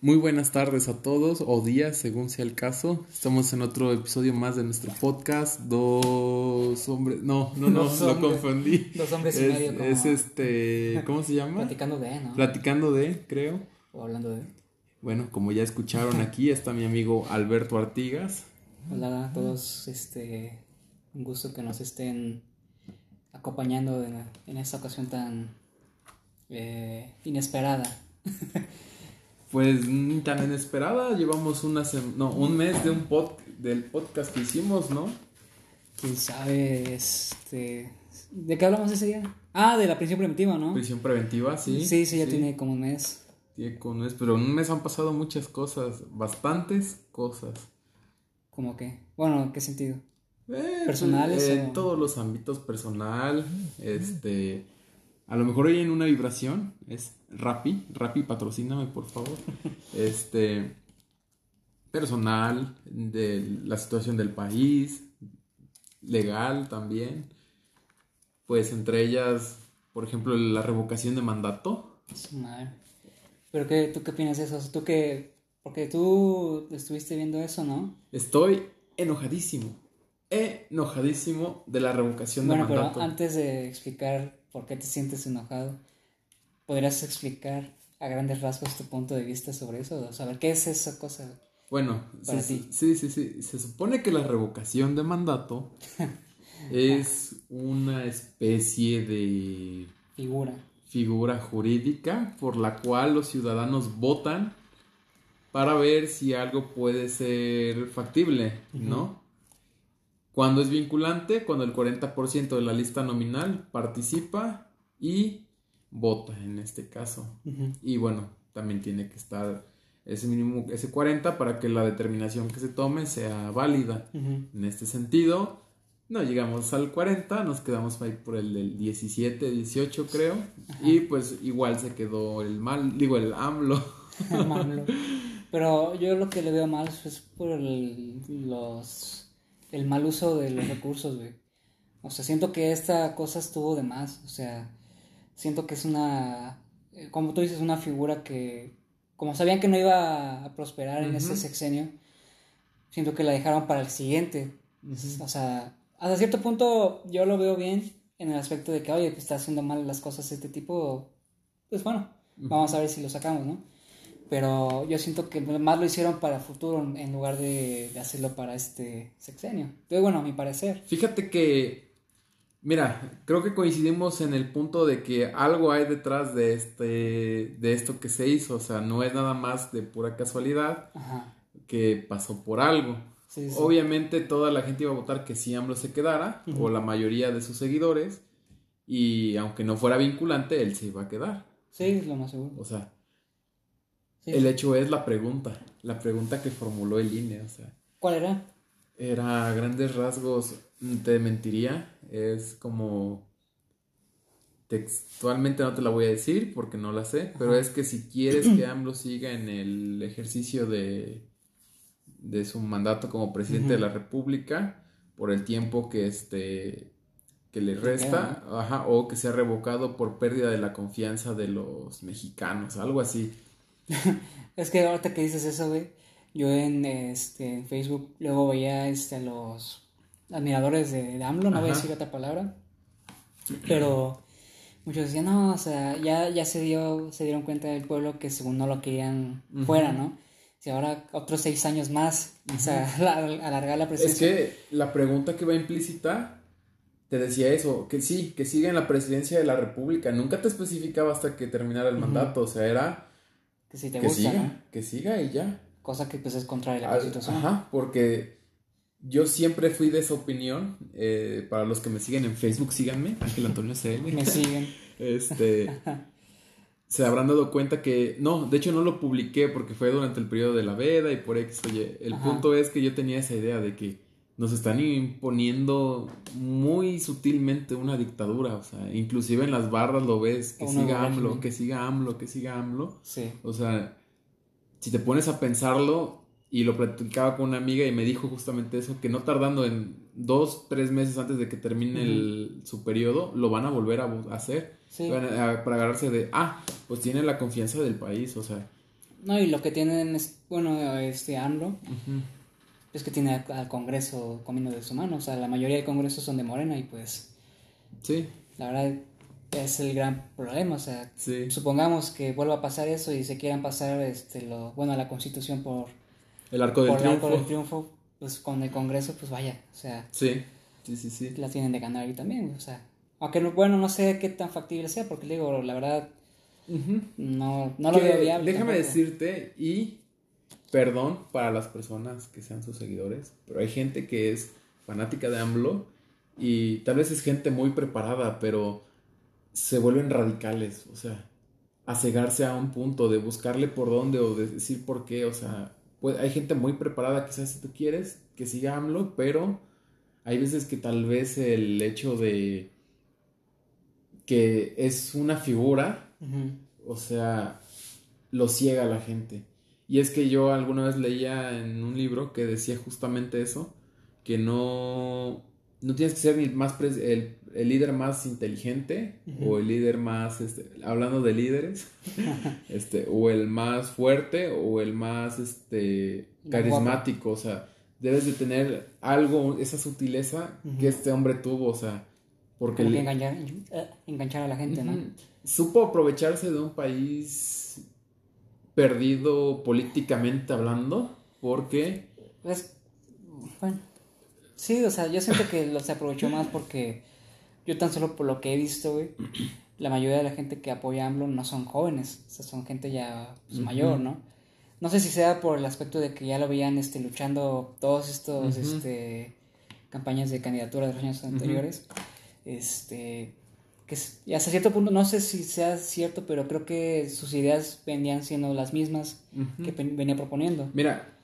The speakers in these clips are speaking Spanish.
Muy buenas tardes a todos o días, según sea el caso. Estamos en otro episodio más de nuestro podcast. Dos hombres. No, no, no, Dos lo hombres. confundí. Dos hombres y es, medio, como- es este. ¿Cómo se llama? Platicando de, ¿no? Platicando de, creo. o hablando de. Bueno, como ya escucharon aquí, está mi amigo Alberto Artigas. Hola a todos, este. Un gusto que nos estén acompañando en, en esta ocasión tan eh, inesperada. Pues mm, tan inesperada, llevamos una no, un mes de un pod del podcast que hicimos, ¿no? Quién sabe, este. ¿De qué hablamos ese día? Ah, de la prisión preventiva, ¿no? Prisión preventiva, sí. sí, sí, ya tiene como un mes. Tiene como un mes, pero en un mes han pasado muchas cosas, bastantes cosas. Como que. Bueno, ¿en qué sentido? Eh, ¿Personales pues, En o- todos los ámbitos personal, este, a lo mejor hoy en una vibración es Rappi, Rappi patrocíname por favor, este, personal, de la situación del país, legal también, pues entre ellas, por ejemplo, la revocación de mandato. Su madre. ¿Pero qué, tú qué opinas de eso? Tú que. Porque tú estuviste viendo eso, ¿no? Estoy enojadísimo, enojadísimo de la revocación Bueno, de mandato. pero antes de explicar por qué te sientes enojado, ¿podrías explicar a grandes rasgos tu punto de vista sobre eso? O saber qué es esa cosa. Bueno, Para sí, ti. sí, sí, sí. Se supone que la revocación de mandato es una especie de Figura. figura jurídica por la cual los ciudadanos votan para ver si algo puede ser factible, ¿no? Cuando es vinculante, cuando el 40% de la lista nominal participa y vota en este caso. Y bueno, también tiene que estar ese mínimo, ese 40 para que la determinación que se tome sea válida. En este sentido, no llegamos al 40, nos quedamos ahí por el del 17, 18 creo. Y pues igual se quedó el mal, digo el AMLO. Pero yo lo que le veo mal es por el, los, el mal uso de los recursos, güey. O sea, siento que esta cosa estuvo de más. O sea, siento que es una, eh, como tú dices, una figura que, como sabían que no iba a prosperar en ese sexenio, siento que la dejaron para el siguiente. O sea, hasta cierto punto yo lo veo bien en el aspecto de que, oye, pues está haciendo mal las cosas este tipo, pues bueno, vamos a ver si lo sacamos, ¿no? Pero yo siento que más lo hicieron para futuro en- lugar de, de hacerlo para este sexenio. Pero bueno, a mi parecer. Fíjate que, mira, creo que coincidimos en el punto de que algo hay detrás de este, de esto que se hizo. O sea, no es nada más de pura casualidad Ajá. que pasó por algo. Sí, sí. Obviamente toda la gente iba a votar que sí AMLO se quedara, o la mayoría de sus seguidores, y aunque no fuera vinculante, él se iba a quedar. Sí, es lo más seguro. O sea, Sí, el hecho es la pregunta, la pregunta que formuló el INE, o sea, ¿Cuál era? era a grandes rasgos, mm, te mentiría, es como textualmente no te la voy a decir porque no la sé, pero Ajá. es que si quieres que AMLO siga en el ejercicio de, de su mandato como presidente de la República por el tiempo que este que le resta, ajá, o que sea revocado por pérdida de la confianza de los mexicanos, algo así. Es que ahorita que dices eso, güey, yo en, este, en Facebook luego veía este, a los admiradores de, de AMLO, no voy a decir otra palabra, pero muchos decían, no, o sea, ya, ya se, dio, se dieron cuenta del pueblo que según no lo querían fuera, ¿no? Si ahora otros seis años más, o sea, al- alargar la Es presencia. que la pregunta que va implícita te decía eso, que sí, que siga en la presidencia de la República. Nunca te especificaba hasta que terminara el mandato, o sea, era que si te que gusta, siga, ¿no? que siga y ya. Cosa que pues es contraria a la Ah, constitución. Ajá, porque yo siempre fui de esa opinión. eh, para los que me siguen en Facebook, síganme, Ángel Antonio CL. Me siguen. Este. se habrán dado cuenta que. No, de hecho no lo publiqué porque fue durante el periodo de la veda y por X. Oye, el Ajá. punto es que yo tenía esa idea de que nos están imponiendo muy sutilmente una dictadura. O sea, inclusive en las barras lo ves, que siga AMLO, régimen. que siga AMLO, que siga AMLO. Sí. O sea, si te pones a pensarlo, y lo platicaba con una amiga y me dijo justamente eso, que no tardando en dos, tres meses antes de que termine el- su periodo, lo van a volver a a hacer. Sí. A- a- para agarrarse de, ah, pues tiene la confianza del país, o sea, No, y lo que tienen es, bueno, este AMLO, es que tiene al, Congreso comiendo de su mano. O sea, la mayoría de congresos son de Morena y pues. Sí. La verdad es el gran problema. O sea, supongamos que vuelva a pasar eso y se quieran pasar, este, lo, bueno, la Constitución por. El arco del triunfo. El arco del triunfo, pues con el Congreso, pues vaya. O sea. Sí. Sí, sí, sí. La tienen de ganar ahí también. O sea. Aunque, bueno, no sé qué tan factible sea, porque digo, la verdad no, no lo veo viable. Déjame decirte, y perdón para las personas que sean sus seguidores, pero hay gente que es fanática de AMLO y tal vez es gente muy preparada, pero se vuelven radicales, o sea, a cegarse a un punto de buscarle por dónde o de decir por qué, o sea, hay gente muy preparada quizás si tú quieres que siga AMLO, pero hay veces que tal vez el hecho de que es una figura o sea, lo ciega a la gente. Y es que yo alguna vez leía en un libro que decía justamente eso, que no, no tienes que ser el, más el, líder más inteligente o el líder más, este, hablando de líderes, este, o el más fuerte o el más este, carismático, o sea, debes de tener algo, esa sutileza que este hombre tuvo, o sea, porque... Que enganchar, eh, enganchar a la gente, ¿no? supo aprovecharse de un país perdido políticamente hablando, porque... Pues, bueno, sí, o sea, yo siento que lo se aprovechó más porque yo tan solo por lo que he visto, güey, la mayoría de la gente que apoya a AMLO no son jóvenes, o sea, son gente ya pues, mayor, ¿no? No sé si sea por el aspecto de que ya lo veían este, luchando todos estos este, campañas de candidatura de los años anteriores. Este, que y hasta cierto punto, no sé si sea cierto, pero creo que sus ideas venían siendo las mismas que venía proponiendo. Mira,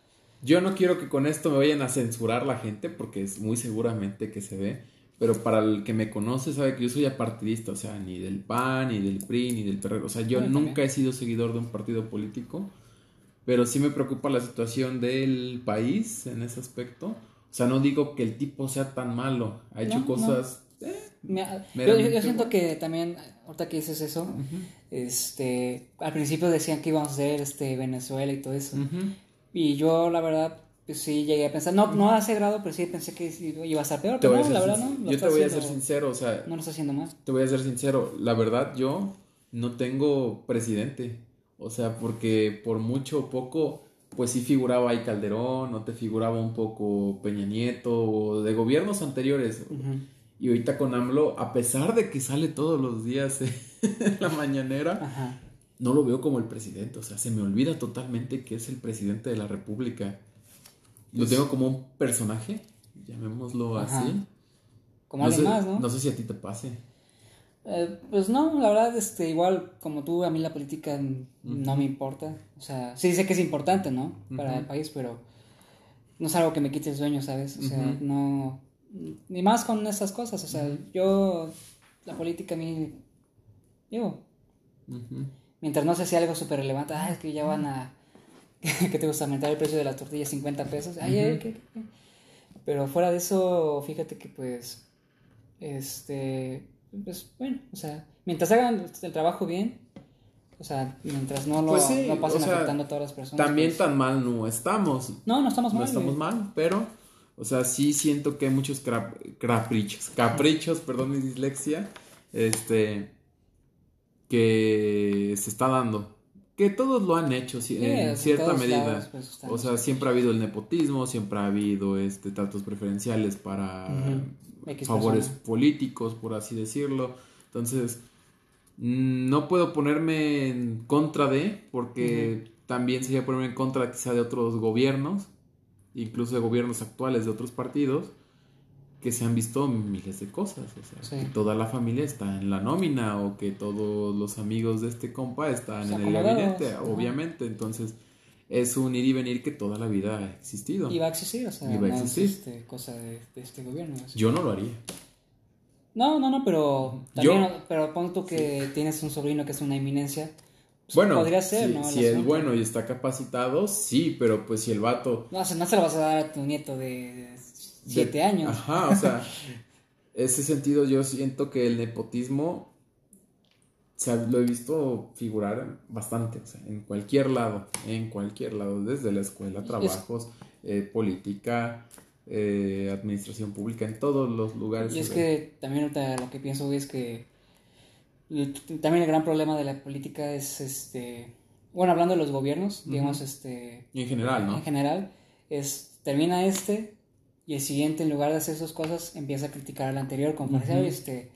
yo no quiero que con esto me vayan a censurar la gente, porque es muy seguramente que se ve, pero para el que me conoce sabe que yo soy apartidista, o sea, ni del PAN, ni del PRI, ni del PRR, o sea, yo nunca he sido seguidor de un partido político, pero sí me preocupa la situación del país en ese aspecto. O sea, no digo que el tipo sea tan malo, ha hecho cosas yo, siento que también, ahorita que dices eso, este, al principio decían que íbamos a ser este, Venezuela y todo eso. Y yo, la verdad, pues sí llegué a pensar, no, no a ese grado, pero sí pensé que iba a estar peor. Pero no, la verdad no. yo te voy a ser sincero, o sea. No lo está haciendo mal. Te voy a ser sincero, la verdad yo no tengo presidente. O sea, porque por mucho o poco, pues sí figuraba ahí Calderón, no te figuraba un poco Peña Nieto, o de gobiernos anteriores. Y ahorita con AMLO, a pesar de que sale todos los días en la mañanera, no lo veo como el presidente. O sea, se me olvida totalmente que es el presidente de la República. Lo pues tengo como un personaje, llamémoslo así. Como alguien más, ¿no? No sé si a ti te pase. Eh, pues no, la verdad, este, igual como tú, a mí la política no me importa. O sea, sí sé que es importante, ¿no? Para el país, pero no es algo que me quite el sueño, ¿sabes? O sea, no ni más con esas cosas. O sea, yo, la política a mí, digo, mientras no sé si algo súper relevante, ah, es que ya van a, que te gusta aumentar el precio de la tortilla 50 pesos, ay, pero fuera de eso, fíjate que pues, este, pues bueno, o sea, mientras hagan el trabajo bien, o sea, mientras no lo pues no pasen afectando a todas las personas. También pues tan mal no estamos. No, no estamos mal. No estamos mal, pero o sea, sí siento que hay muchos caprichos, caprichos, perdón mi dislexia, este, que se está dando. Que todos lo han hecho en cierta medida. Pues, o sea, siempre ha habido el nepotismo, siempre ha habido este tratos preferenciales para favores políticos, por así decirlo. Entonces, no puedo ponerme en contra de, porque también sería ponerme en contra quizá de otros gobiernos incluso de gobiernos actuales de otros partidos, que se han visto miles de cosas. O sea, que toda la familia está en la nómina o que todos los amigos de este compa están en el gabinete, obviamente. Entonces, es un ir y venir que toda la vida ha existido. Y va a existir, o sea, no Es este, cosa de, este gobierno. Yo no lo haría. No, no, no, pero también, pero pon tú que tienes un sobrino que es una eminencia bueno, podría ser, si, ¿no? Si es bueno y está capacitado, sí, pero pues si el vato. No, o sea, no se lo vas a dar a tu nieto de siete años. Ajá, o sea, ese sentido yo siento que el nepotismo o sea, lo he visto figurar bastante, o sea, en cualquier lado, en cualquier lado, desde la escuela, trabajos, eh, política, eh, administración pública, en todos los lugares. Y es que también lo que pienso es que también el gran problema de la política es, este, bueno, hablando de los gobiernos, digamos, este... Y en general, ¿no? En general, es, termina este y el siguiente, en lugar de hacer esas cosas, empieza a criticar al anterior, como para decir, este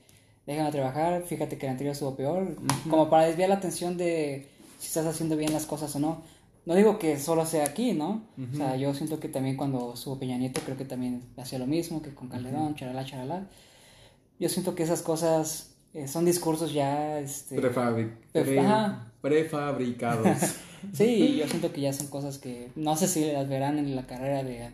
déjame trabajar, fíjate que el anterior estuvo peor, como para desviar la atención de si estás haciendo bien las cosas o no. No digo que solo sea aquí, ¿no? O sea, yo siento que también cuando estuvo Peña Nieto, creo que también hacía lo mismo que con Calderón, charalá, charalá. Yo siento que esas cosas eh, son discursos ya... Este, prefabricados. sí, yo siento que ya son cosas que no sé si las verán en la carrera de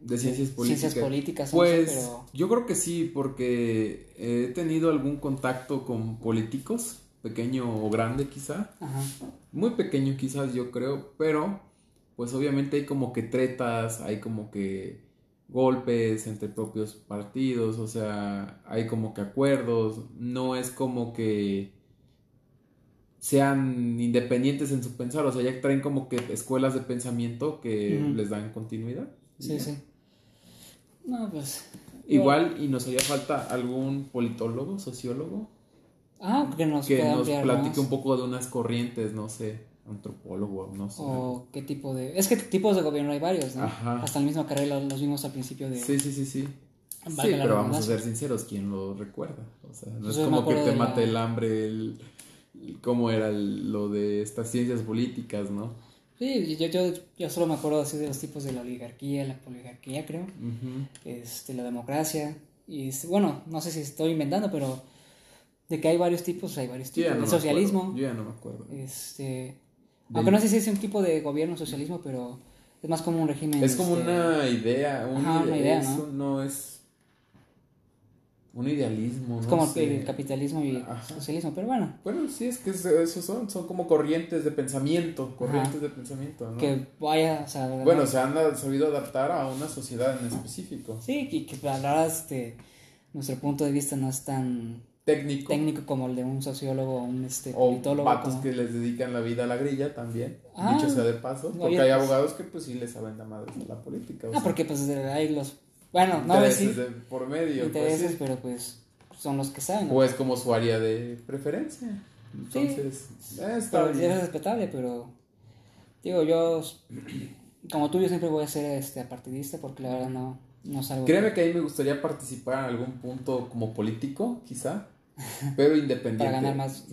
de ciencias políticas. Ciencias políticas, pues yo creo que sí, porque he tenido algún contacto con políticos, pequeño o grande quizá, Ajá. muy pequeño quizás yo creo, pero pues obviamente hay como que tretas, hay como que golpes entre propios partidos, o sea, hay como que acuerdos, no es como que sean independientes en su pensar, o sea, ya traen como que escuelas de pensamiento que les dan continuidad. Sí, sí. No, pues. Igual, y nos haría falta algún politólogo, sociólogo. Ah, que nos, que nos platique un poco de unas corrientes, no sé, antropólogo, no sé. O qué tipo de. Es que tipos de gobierno hay varios, ¿no? Ajá. Hasta el mismo carrera los vimos al principio de. Sí, sí, sí, sí. sí, pero vamos a ser sinceros, ¿quién lo recuerda? O sea, no es como que te mate el hambre, el, cómo era lo de estas ciencias políticas, ¿no? Sí, yo, yo, yo, solo me acuerdo así de los tipos de la oligarquía, la oligarquía creo, este, la democracia, y bueno, no sé si estoy inventando, pero de que hay varios tipos, hay varios tipos. el socialismo. Yo ya no me acuerdo. Este, aunque no sé si es un tipo de gobierno socialismo, pero es más como un régimen. Es como este, una idea, una idea, ¿no? no es un idealismo. Es como el capitalismo y el socialismo, pero bueno. Bueno, sí, es que esos son, son como corrientes de pensamiento, corrientes de pensamiento, ¿no? Que vaya, o sea... Bueno, se han sabido adaptar a una sociedad en específico. Sí, y que la verdad, este, nuestro punto de vista no es tan... Técnico. Técnico como el de un sociólogo o un este, o politólogo. patos que les dedican la vida a la grilla también, ah, dicho sea de paso. Porque hay pues abogados que pues sí les saben la madre de la política. ah, porque pues hay los bueno, no intereses de por medio. Pues, intereses, pero pues son los que saben. O es como su área de preferencia. Entonces, sí, eh, está bien. es respetable, pero digo, yo, como tú, yo siempre voy a ser este, apartidista porque la verdad no, no salgo. Créeme que a mí me gustaría participar en algún punto como político, quizá, pero independiente. Para ganar más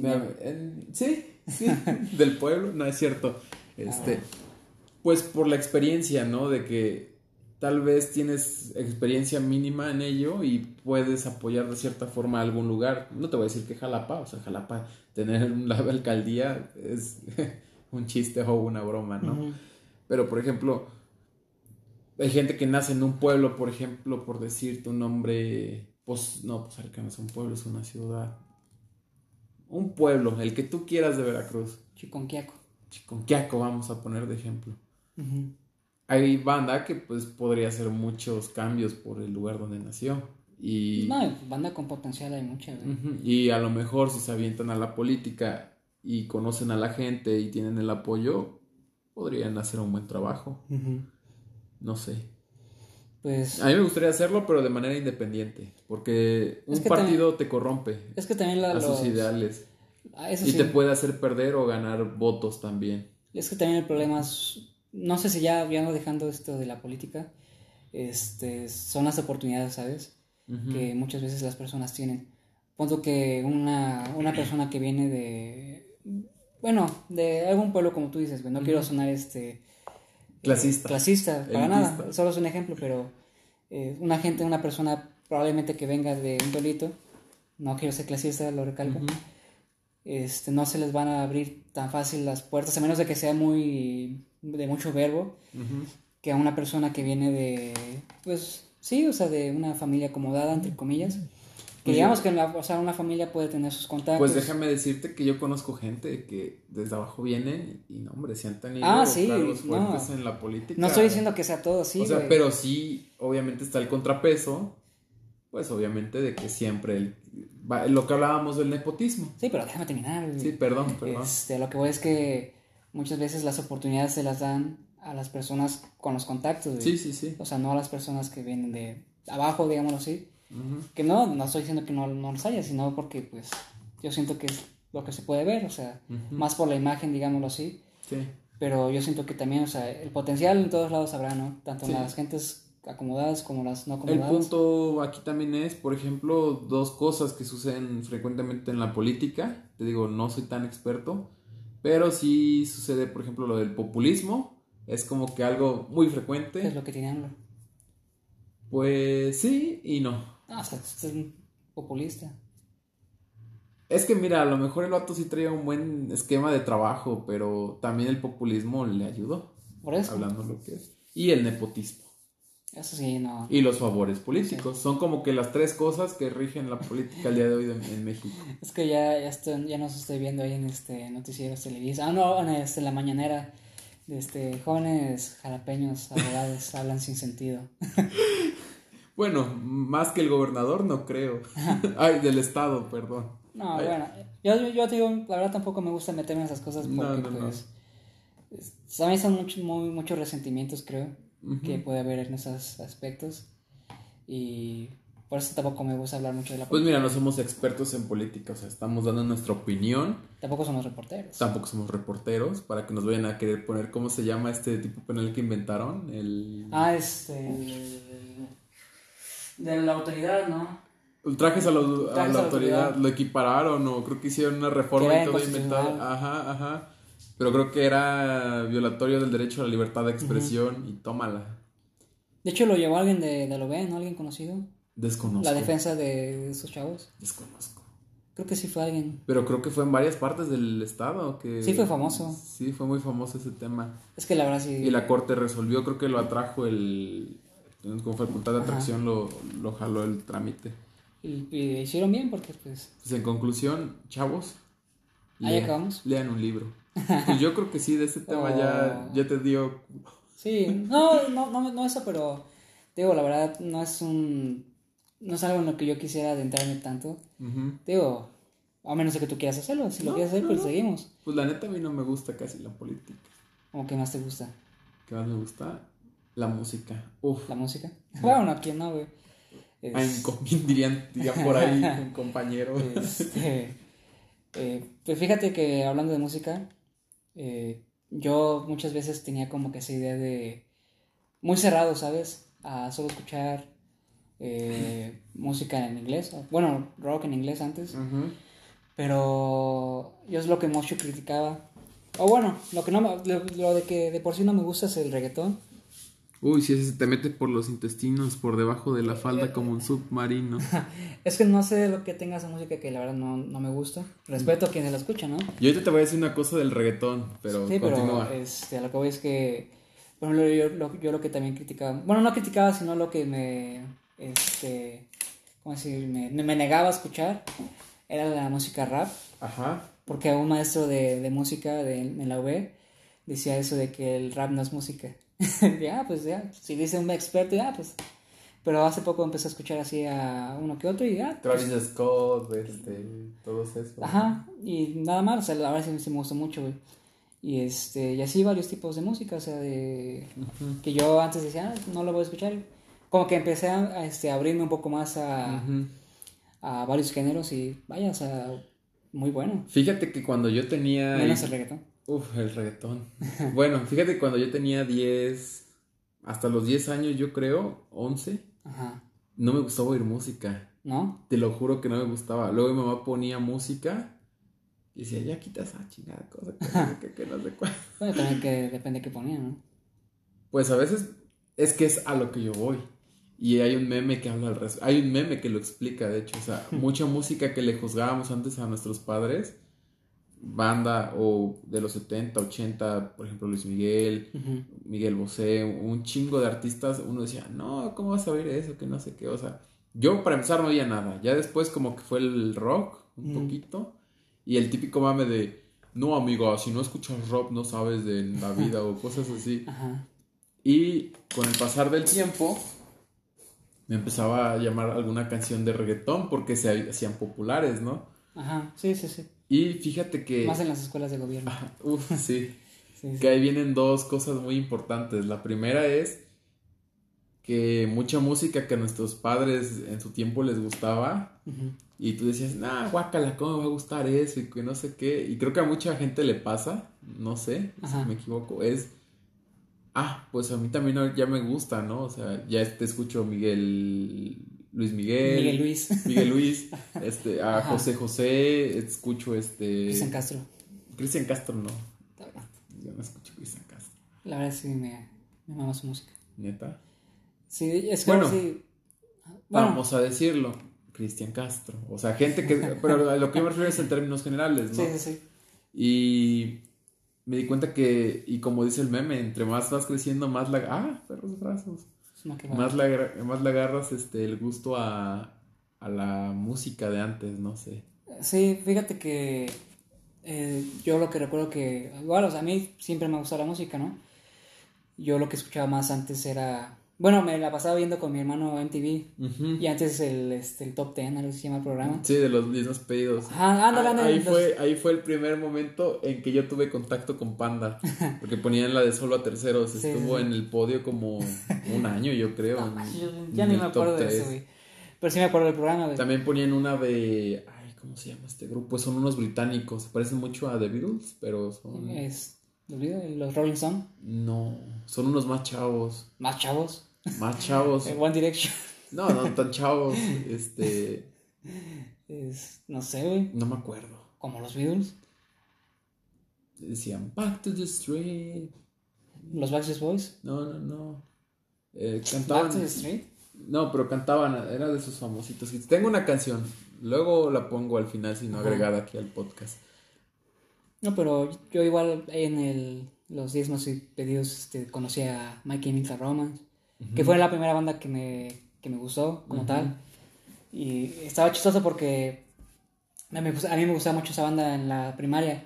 sí, sí, del pueblo, no es cierto. Este, ah. Pues por la experiencia, ¿no? De que tal vez tienes experiencia mínima en ello y puedes apoyar de cierta forma a algún lugar. No te voy a decir que Jalapa, o sea, Jalapa, tener la alcaldía es un chiste o una broma, ¿no? Pero, por ejemplo, hay gente que nace en un pueblo, por ejemplo, por decirte un nombre, pues no, pues no es un pueblo, es una ciudad. Un pueblo, el que tú quieras de Veracruz. Chiconquiaco. Chiconquiaco, vamos a poner de ejemplo hay banda que pues podría hacer muchos cambios por el lugar donde nació. Y, no, banda con potencial hay mucha. Y a lo mejor si se avientan a la política y conocen a la gente y tienen el apoyo, podrían hacer un buen trabajo. No sé. Pues, a mí me gustaría hacerlo, pero de manera independiente, porque un partido te corrompe es que también la, a sus ideales ah, y te puede hacer perder o ganar votos también. Es que también el problema es no sé si ya, ya dejando esto de la política, este, son las oportunidades, ¿sabes? Que muchas veces las personas tienen. Pongo que una, una persona que viene de, bueno, de algún pueblo como tú dices, no quiero sonar este... Clasista. clasista, para nada, solo es un ejemplo, pero eh, una gente, una persona probablemente que venga de un pueblito, no quiero ser clasista, lo recalco, este, no se les van a abrir tan fácil las puertas, a menos de que sea muy de mucho verbo, que a una persona que viene de, pues sí, o sea, de una familia acomodada, entre comillas. Que pues digamos que o sea, una familia puede tener sus contactos. Pues déjame decirte que yo conozco gente que desde abajo viene y no, hombre, se han tenido ah, sí, fuertes en la política. No estoy diciendo que sea todo así. O sea, pero sí, obviamente está el contrapeso, pues obviamente de que siempre el, va- lo que hablábamos del nepotismo. Sí, pero déjame terminar. Sí, perdón, perdón. Este, lo que voy es que muchas veces las oportunidades se las dan a las personas con los contactos. Sí, sí, sí. O sea, no a las personas que vienen de abajo, digámoslo así. Que no, no estoy diciendo que no, no los haya, sino porque pues yo siento que es lo que se puede ver, o sea, más por la imagen, digámoslo así. Sí. Pero yo siento que también, o sea, el potencial en todos lados habrá, ¿no? Tanto Sí. en las gentes acomodadas como las no El acomodadas. punto aquí también es, por ejemplo, dos cosas que suceden frecuentemente en la política. Te digo, no soy tan experto, pero sí sucede, por ejemplo, lo del populismo. Es como que algo muy ¿Qué es frecuente. lo que tiene AMLO? Pues sí y no. No, o sea, usted es un populista. Es que mira, a lo mejor el vato sí traía un buen esquema de trabajo, pero también el populismo le ayudó, Por eso. hablando lo que es. Y el nepotismo. Eso sí, no. Y los favores políticos. Son como que las tres cosas que rigen la política al día de hoy en, en México. Es que ya, ya, estoy, ya nos estoy viendo ahí en este noticieros Televisa. Ah, no, en este, la mañanera. De este, jóvenes jalapeños abogados hablan sin sentido. Bueno, más que el gobernador no creo. Ay, del estado, perdón. No, Ay. bueno, yo, yo, te digo, la verdad tampoco me gusta meterme en esas cosas No, porque no, no. pues es- también son muchos muy, muchos resentimientos creo que puede haber en esos aspectos y por eso tampoco me gusta hablar mucho de la Pues política. mira, no somos expertos en política, o sea, estamos dando nuestra opinión. Tampoco somos reporteros. Tampoco somos reporteros para que nos vayan a querer poner cómo se llama este tipo penal que inventaron. El Ah, este de la autoridad, ¿no? ultrajes a, la- a la a la autoridad. autoridad. Lo equipararon o creo que hicieron una reforma y todo inventado. Ajá, ajá. Pero creo que era violatorio del derecho a la libertad de expresión y tómala. De hecho lo llevó alguien de, de lo ¿no? Alguien conocido. Desconozco. La defensa de, de esos chavos. Desconozco. Creo que sí fue alguien. Pero creo que fue en varias partes del estado que... Sí, fue famoso. Sí, fue muy famoso ese tema. Es que la verdad sí. Y la corte resolvió, creo que lo atrajo el... Con facultad de atracción lo, lo jaló el trámite. Y, y hicieron bien porque pues Pues en conclusión, chavos, Ahí acabamos. lean un libro. Pues yo creo que sí, de este tema ya, Oh. ya te dio... Sí, no, no, no, no eso, pero digo, la verdad no es un, no es algo en lo que yo quisiera adentrarme tanto. Digo, a menos de que tú quieras hacerlo, si lo quieres hacer, no, pues no. seguimos. Pues la neta a mí no me gusta casi la política. Como que más te gusta ¿Qué más me gusta? La música. Uf. la música. Bueno, aquí no, güey. Es- dirían, dirían por ahí un compañero. Este, eh, pues fíjate que hablando de música, eh, yo muchas veces tenía como que esa idea de muy cerrado, ¿sabes? A solo escuchar eh, música en inglés, bueno, rock en inglés antes, pero yo es lo que mucho criticaba. O bueno, lo que no me- lo, lo de que de por sí no me gusta es el reggaetón. Uy, si ese se te mete por los intestinos, por debajo de la falda como un submarino. Es que no sé lo que tenga esa música que la verdad no, no me gusta. Respeto a quienes la escuchan, ¿no? Y ahorita te voy a decir una cosa del reggaetón, pero Sí, continúa. pero este, a lo que voy es que, por ejemplo, yo lo, yo lo que también criticaba, bueno, no criticaba, sino lo que me, este, ¿cómo decir? Me, me negaba a escuchar era la música rap, Ajá. porque un maestro de, de música de, en la UB decía eso de que el rap no es música. ya, pues ya, si dice un experto, ya, pues. Pero hace poco empecé a escuchar así a uno que otro y ya. pues, Travis Scott, este, todos esos. Ajá, y nada más, o sea, la verdad sí, sí me gustó mucho, güey. Y este, y así varios tipos de música, o sea, de que yo antes decía, ah, no lo voy a escuchar. Como que empecé a, a, este, abrirme un poco más a, a varios géneros y vaya, o sea, muy bueno. Fíjate que cuando yo tenía... Menos el reggaetón. Uf, el reggaetón. bueno, fíjate cuando yo tenía 10, hasta los 10 años yo creo, 11, Ajá. no me gustaba oír música. ¿No? Te lo juro que no me gustaba. Luego mi mamá ponía música y decía, ya quita esa chingada cosa, que, que no sé cuál. Bueno, también que depende qué ponía, ¿no? Pues a veces es que es a lo que yo voy. Y hay un meme que habla al respecto. Hay un meme que lo explica, de hecho. O sea, mucha música que le juzgábamos antes a nuestros padres, banda o de los 70, 80, por ejemplo Luis Miguel. Miguel Bosé, un chingo de artistas, uno decía, no, ¿cómo vas a oír eso? Que no sé qué. O sea, yo para empezar no oía nada. Ya después como que fue el rock, un poquito. Y el típico mame de, no amigo, si no escuchas rock no sabes de la vida o cosas así. Y con el pasar del tiempo, me empezaba a llamar alguna canción de reggaetón porque se hacían populares, ¿no? Ajá, sí, sí, sí. Y fíjate que... Más en las escuelas de gobierno. Uf, sí. Sí, sí. Que ahí vienen dos cosas muy importantes. La primera es que mucha música que a nuestros padres en su tiempo les gustaba y tú decías, nah, guácala, ¿cómo me va a gustar eso? Y que no sé qué. Y creo que a mucha gente le pasa, no sé Ajá. si me equivoco, es, ah, pues a mí también ya me gusta, ¿no? O sea, ya te escucho Miguel, Luis Miguel, Miguel Luis. Miguel Luis, este, a Ajá. José José, escucho este... Cristian Castro. Cristian Castro, no. Yo no escucho Cristian Castro. la verdad sí me, me mama su música. Neta. Sí, es que Bueno. sí. Bueno, Vamos a decirlo. Cristian Castro. O sea, gente que. Pero a lo que yo me refiero es en términos generales, ¿no? sí, sí, sí. Y me di cuenta que, y como dice el meme, entre más vas creciendo, más la. ¡Ah! Perros brazos. Más le, más le agarras este, el gusto a, a la música de antes, no sé. Sí, fíjate que eh, yo lo que recuerdo que, igual, o sea, a mí siempre me gusta la música, ¿no? Yo lo que escuchaba más antes era, bueno, me la pasaba viendo con mi hermano MTV Ujú. y antes el, este, el Top Ten, algo se llama el programa. Sí, de los mismos pedidos. Ajá, ándale, ándale, ahí, los- fue, ahí fue el primer momento en que yo tuve contacto con Panda. Porque ponían la de solo a terceros. Sí, Estuvo sí, en el podio como un año, yo creo. en- Ay, yo en ya ni me acuerdo de eso, güey. Pero sí me acuerdo del programa, güey. También ponían una de. Ay, ¿cómo se llama este grupo? Son unos británicos. Se parecen mucho a The Beatles, pero son. Los Rolling Stone, No, son unos más chavos. más chavos. Más chavos. Eh, One Direction. No, no tan chavos. Este. Es, no sé, güey. No me acuerdo. Como los Beatles. Decían Back to the Street. Los Backstreet Boys. No, no, no. Eh, Back cantaban. to the Street. No, pero cantaban, era de sus famositos. Tengo una canción, luego la pongo al final, si no agregada aquí al podcast. No, pero yo igual en el, los diezmos y pedidos este, conocí a My Chemical Romance, que fue la primera banda que me, que me gustó como tal. Y estaba chistoso porque a mí, me gust- a mí me gustaba mucho esa banda en la primaria.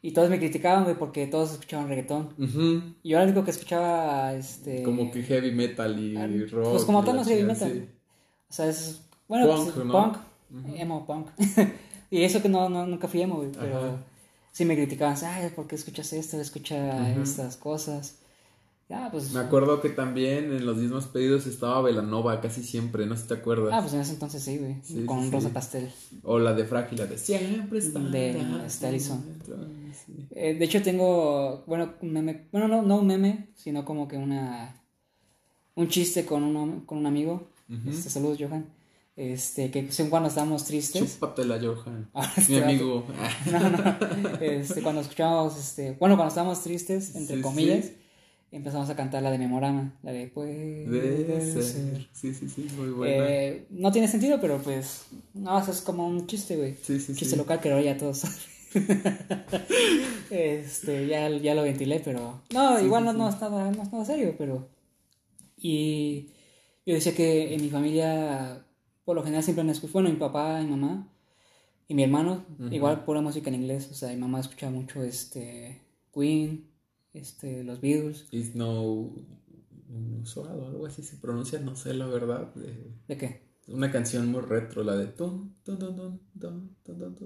Y todos me criticaban, güey, porque todos escuchaban reggaetón. Y yo era el único que escuchaba, este... Como que heavy metal y Ah, rock. pues como tal no es heavy metal. sí. O sea, es... Bueno, Punk, pues, ¿no? punk. Emo punk. y eso que no, no, nunca fui emo, güey, pero... Ajá. Sí me criticaban, ay, ¿por qué escuchas esto? Escucha estas cosas. Ya, pues... Me acuerdo que también en los mismos pedidos estaba Velanova casi siempre, no sé si te acuerdas. Ah, pues en ese entonces sí, güey. Sí, con sí, Rosa sí. Pastel. O la de Frágil, la de Siempre está. De Stalison. Sí. Eh, de hecho tengo, bueno, un meme, bueno, no, no un meme, sino como que una, un chiste con un, con un amigo. Este, saludos, Johan. Este, que según cuando estábamos tristes. Chúpatela, Johan. Mi este vato- amigo. No, no. Este, cuando escuchábamos, este, bueno, cuando estábamos tristes, entre Sí, comillas, sí. empezamos a cantar la de Memorama, la de Puede Debe ser. ser. Sí, sí, sí, muy buena. Eh, no tiene sentido, pero pues, no, eso es como un chiste, güey. sí, sí, chiste sí. local que ahora ya todos este, ya, ya lo ventilé, pero. No, igual no, no, es nada, no es nada serio, pero. Y yo decía que en mi familia, por lo general siempre han escuchado, bueno, mi papá, mi mamá y mi hermano, uh -huh. igual pura música en inglés, o sea, mi mamá escucha mucho este Queen, este los Beatles. Is no o algo así se pronuncia, no sé la verdad. Eh, ¿De, qué? Una canción muy retro, la de ton, ton, ton,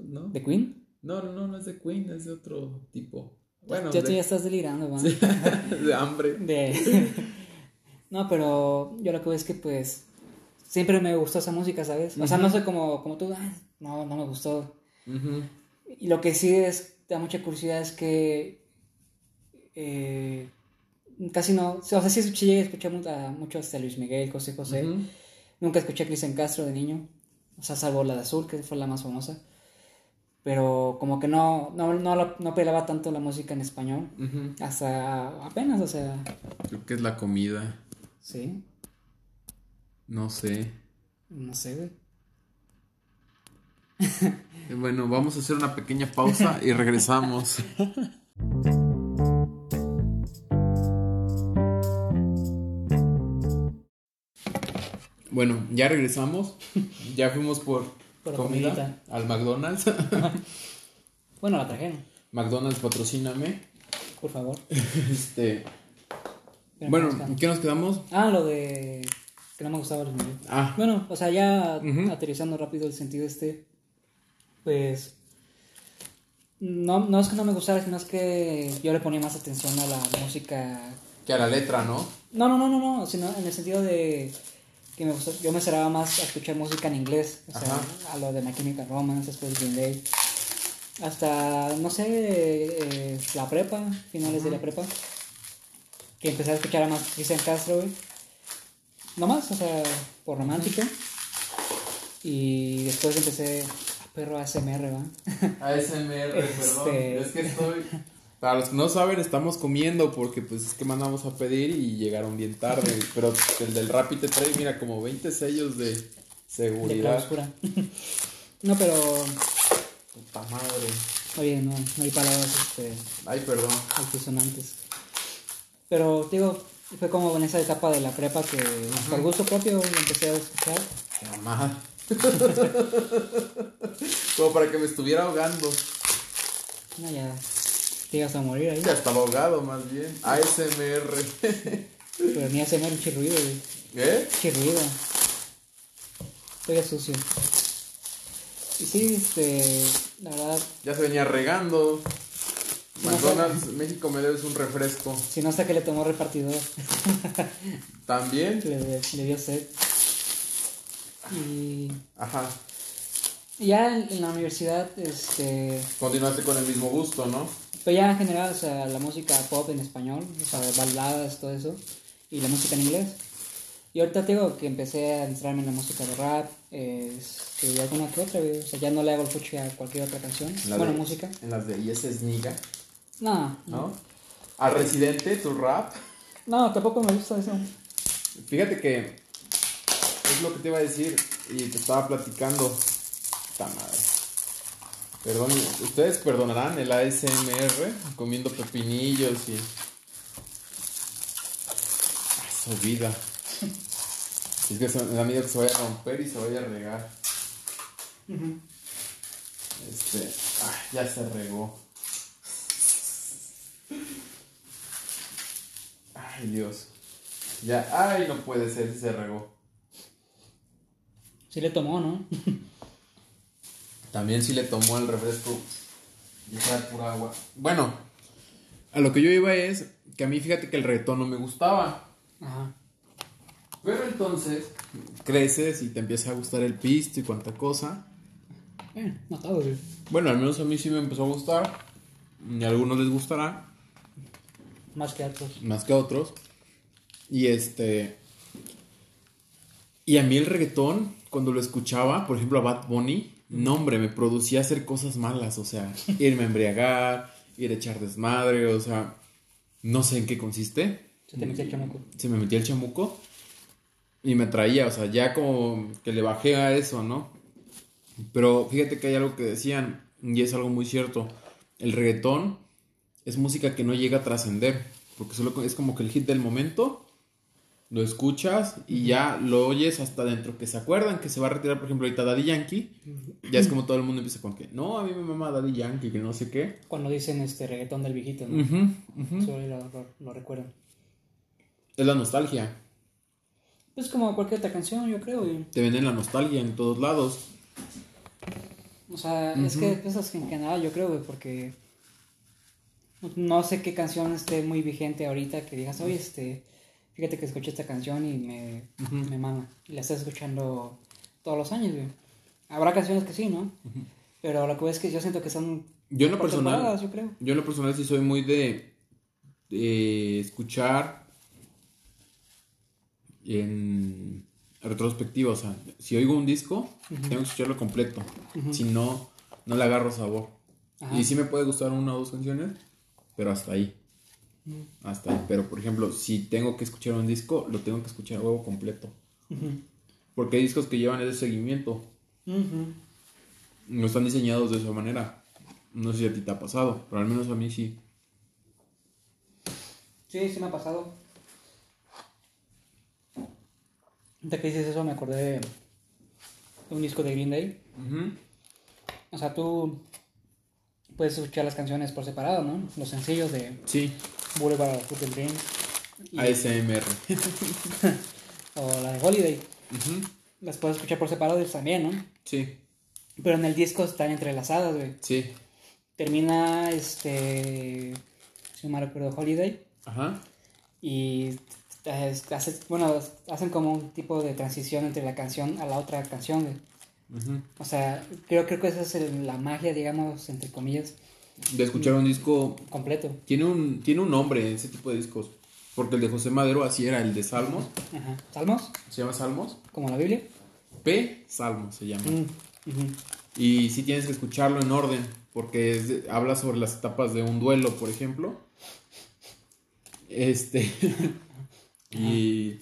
¿no? ¿De Queen? No, no, no, es de Queen, es de otro tipo. Bueno, ya, de... tú ya estás delirando, man. de hambre. No, pero yo lo que veo es que pues siempre me gustó esa música, ¿sabes? O sea, no soy como, como tú, "Ay, no, no me gustó. Y lo que sí es, da mucha curiosidad es que eh, casi no, o sea, sí, llegué a escuchar mucho, hasta Luis Miguel, José José. Nunca escuché a Cristian Castro de niño, o sea, salvo la de Azul, que fue la más famosa. Pero como que no, no, no, no pelaba tanto la música en español, hasta apenas, o sea, Creo que es la comida, sí. No sé. No sé, güey. Eh, Bueno, vamos a hacer una pequeña pausa y regresamos. Bueno, ya regresamos. Ya fuimos por, Por comida comidita. al McDonald's. Bueno, la trajeron, McDonald's, patrocíname. por favor. Este, Pero bueno, nos quedamos. ¿en qué nos quedamos? Ah, lo de. Que no me gustaba el sonido. Ah, Bueno, o sea, ya aterrizando rápido el sentido este, pues no, no es que no me gustara, sino es que yo le ponía más atención a la música. que a la letra, ¿no? No, no, no, no, no, sino en el sentido de que me gustó- yo me cerraba más a escuchar música en inglés, o sea, Ajá. a lo de My Chemical Romance, después Green Day, hasta, no sé, eh, la prepa, finales de la prepa, que empecé a escuchar a más Cristian Castro, güey. No más, o sea, por romántico. Y después empecé a perro ASMR, ¿va? ASMR, perdón. Este- Es que estoy. Para los que no saben, estamos comiendo porque pues es que mandamos a pedir y llegaron bien tarde. Pero el del Rappi te trae, mira, como 20 sellos de De seguridad. clausura. no, pero, Puta madre. oye, no, no hay palabras este, Ay, perdón. altisonantes. Pero, digo, fue como en esa etapa de la prepa que por gusto propio lo empecé a escuchar. Mamada. como para que me estuviera ahogando. No, ya te ibas a morir ahí. Ya estaba ahogado, más bien. ASMR. Pero ni un chirruido, güey. ¿Eh? Chirruido. Estoy sucio. Y sí, este, la verdad, Ya se venía regando. No McDonald's México me debes un refresco. si no hasta que le tomó repartidor, También. le, le dio sed. Y Ajá. ya en, en la universidad, este, Continuaste con el mismo gusto, ¿no? Pero ya en general, o sea, la música pop en español, o sea, baladas, todo eso, y la música en inglés. Y ahorita te digo que empecé a entrarme en la música de rap, este, y alguna que otra, o sea, ya no le hago el puche a cualquier otra canción. La bueno, de- música. En las de Yes es Niga, No, no. Al Residente, tu rap. no, tampoco me gusta eso. Fíjate que es lo que te iba a decir y te estaba platicando. Puta madre. Perdón, ustedes perdonarán el ASMR comiendo pepinillos y. Ah, su vida. Es que me da miedo que se vaya a romper y se vaya a regar. Este. ah, ya se regó. Ay, Dios. Ya, ay, no puede ser, se regó. Sí le tomó, ¿no? También si le tomó el refresco y era pura agua. Bueno, a lo que yo iba es que a mí fíjate que el reggaetón no me gustaba. Ajá. Pero entonces creces y te empieza a gustar el pisto y cuanta cosa. Todo, güey. Bueno, al menos a mí sí me empezó a gustar. Y a algunos les gustará, Más que otros. más que otros. Y este. Y a mí el reggaetón, cuando lo escuchaba, por ejemplo a Bad Bunny, no hombre, me producía hacer cosas malas, o sea, irme a embriagar, ir a echar desmadre, o sea, no sé en qué consiste. Se te metió el chamaco. Se me metía el chamuco y me traía, o sea, ya como que le bajé a eso, ¿no? Pero fíjate que hay algo que decían, y es algo muy cierto, el reggaetón es música que no llega a trascender, porque solo es como que el hit del momento, lo escuchas y ya lo oyes hasta dentro, que se acuerdan que se va a retirar, por ejemplo, ahorita Daddy Yankee, ya es como todo el mundo empieza con que, no, a mí me mama Daddy Yankee, que no sé qué. Cuando dicen este reggaetón del viejito, ¿no? Solo lo, lo, lo recuerdan. Es la nostalgia, Pues como cualquier otra canción, yo creo, güey. te venden la nostalgia en todos lados. O sea, es que eso es en general, yo creo, güey, porque no sé qué canción esté muy vigente ahorita que digas, oye, este, fíjate que escuché esta canción y me, me mama. Y la estás escuchando todos los años, güey. Habrá canciones que sí, ¿no? Pero lo que es que yo siento que son Yo en lo personal, yo creo. yo en lo personal sí soy muy de, de escuchar en retrospectiva, o sea, si oigo un disco, tengo que escucharlo completo, si no, no le agarro sabor. Ajá. Y sí me puede gustar una o dos canciones, pero hasta ahí. Hasta ahí. Pero por ejemplo, si tengo que escuchar un disco, lo tengo que escuchar a huevo completo. Porque hay discos que llevan ese seguimiento. Ujú. No están diseñados de esa manera. No sé si a ti te ha pasado, pero al menos a mí sí. Sí, sí me ha pasado. Ahorita que dices eso me acordé de un disco de Green Day. O sea, tú puedes escuchar las canciones por separado, ¿no? Los sencillos de Sí, Boulevard of the Dream. Y, ASMR. o la de Holiday. Ujú. Las puedes escuchar por separado también, ¿no? Sí, Pero en el disco están entrelazadas, güey. sí. Termina, este, si no me recuerdo, Holiday. Ajá. Y hace- bueno, hacen como un tipo de transición entre la canción a la otra canción, güey. O sea, creo, creo que esa es el- la magia, digamos, entre comillas, De escuchar un disco. completo. Tiene un, tiene un nombre ese tipo de discos. Porque el de José Madero así era, el de Salmos. Ajá. ¿Salmos? Se llama Salmos. Como la Biblia. P. Salmos se llama. Mm. Y sí tienes que escucharlo en orden. Porque es de- habla sobre las etapas de un duelo, por ejemplo. Este. y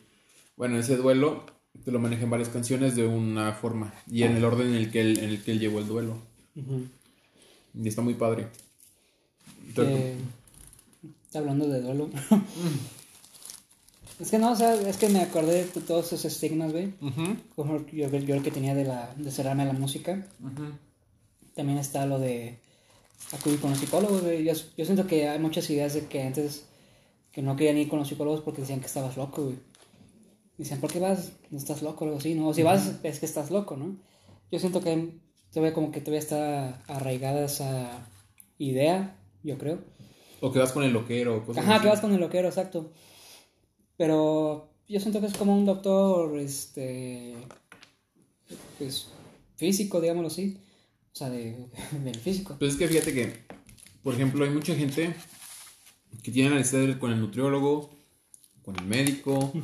bueno, ese duelo te lo maneja en varias canciones de una forma. Y en el orden en el que él, en el que él llevó el duelo. Y está muy padre. Eh, hablando de duelo. es que no, o sea, es que me acordé de todos esos estigmas, güey. Como yo, yo el que tenía de, la, de cerrarme a la música. También está lo de acudir con los psicólogos, güey. Yo, yo siento que hay muchas ideas de que antes que no querían ir con los psicólogos porque decían que estabas loco, güey. Dicen, ¿por qué vas? No estás loco o algo así, ¿no? O si vas, es que estás loco, ¿no? Yo siento que todavía como que todavía está arraigada esa idea, yo creo. O que vas con el loquero. Cosas Ajá, así. que vas con el loquero, exacto. Pero yo siento que es como un doctor, este, pues, físico, digámoslo así. O sea, de, del físico. Pues es que fíjate que, por ejemplo, hay mucha gente que tiene la necesidad de ir con el nutriólogo, con el médico,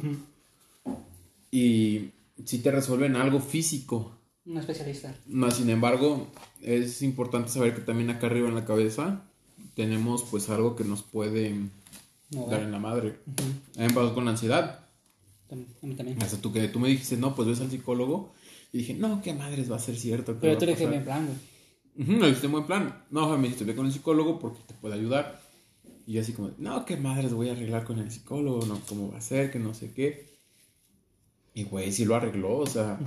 y si te resuelven algo físico. Un especialista. Más sin embargo, es importante saber que también acá arriba en la cabeza tenemos pues algo que nos puede No, dar en la madre. A mí me pasó con la ansiedad. tam- a mí también. Hasta tú que tú me dijiste, no, pues ves al psicólogo. Y dije, no, qué madres va a ser cierto. ¿Qué Pero tú a le dije, pasar?". en plan, güey. Ujú, lo dijiste en buen plan. No, me dijiste, ve con el psicólogo porque te puede ayudar. Y yo así como, no, qué madres voy a arreglar con el psicólogo, no, cómo va a ser, que no sé qué. Y güey, sí lo arregló, o sea,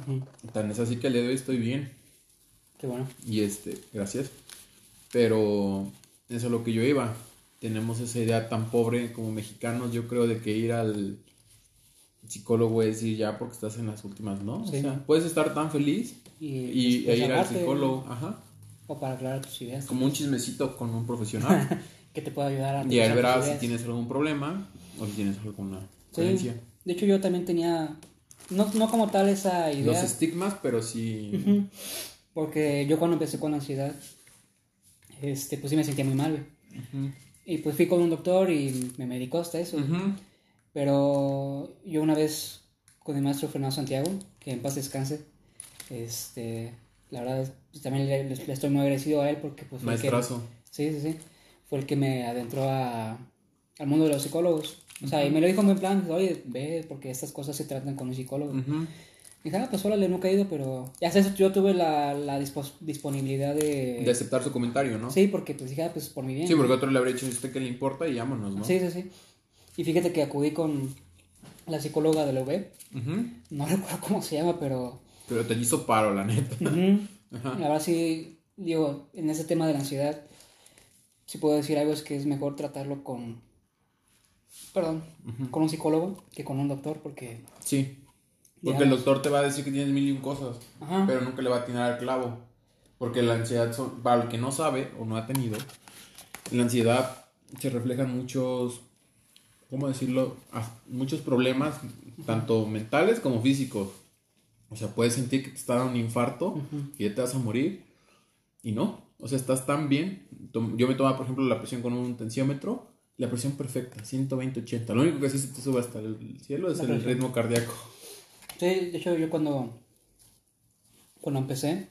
tan es así que de hoy estoy bien. Qué bueno. Y este, gracias. Pero eso es lo que yo iba. Tenemos esa idea tan pobre como mexicanos, yo creo, de que ir al psicólogo es ir ya porque estás en las últimas, ¿no? Sí. O sea, puedes estar tan feliz Y, y, después e ir al psicólogo, ajá. O para aclarar tus ideas. Como un chismecito con un profesional. Que te pueda ayudar a y ahí verás si tienes algún problema o si tienes alguna Sí. creencia. De hecho, yo también tenía. No, no como tal esa idea. Los estigmas, pero sí. Porque yo cuando empecé con ansiedad, este, pues sí me sentía muy mal, güey. Y pues fui con un doctor y me medicó hasta eso. Pero yo una vez con el maestro Fernando Santiago, que en paz descanse, este, la verdad, pues, también le, le- le estoy muy agradecido a él porque pues fue el que, sí, sí, sí, fue el que me adentró a, al mundo de los psicólogos. O sea, y me lo dijo en plan, oye, ve, porque estas cosas se tratan con un psicólogo. Ujú. Y dije, ah, pues órale, nunca he ido, pero ya sé, yo tuve la, la disponibilidad de... De aceptar su comentario, ¿no? Sí, porque pues dije, ah, pues por mi bien. Sí, porque otro le habría dicho usted que le importa y vámonos, ¿no? Sí, sí, sí. Y fíjate que acudí con la psicóloga de la UB. No recuerdo cómo se llama, pero. Pero te hizo paro, la neta. Ajá. La verdad, sí, digo, en ese tema de la ansiedad, si puedo decir algo es que es mejor tratarlo con. Perdón, con un psicólogo que con un doctor, porque. Sí. Porque el doctor te va a decir que tienes mil y un cosas, Ajá. pero nunca le va a atinar al clavo. Porque la ansiedad, son- para el que no sabe o no ha tenido, en la ansiedad se reflejan muchos, ¿cómo decirlo? Ah, Muchos problemas, tanto mentales como físicos. O sea, puedes sentir que te está dando un infarto y ya te vas a morir. Y no. O sea, estás tan bien. Yo me tomaba, por ejemplo, la presión con un tensiómetro. La presión perfecta, 120, 80. Lo único que sí se te sube hasta el cielo es el ritmo cardíaco. Sí, de hecho, yo cuando. Cuando empecé,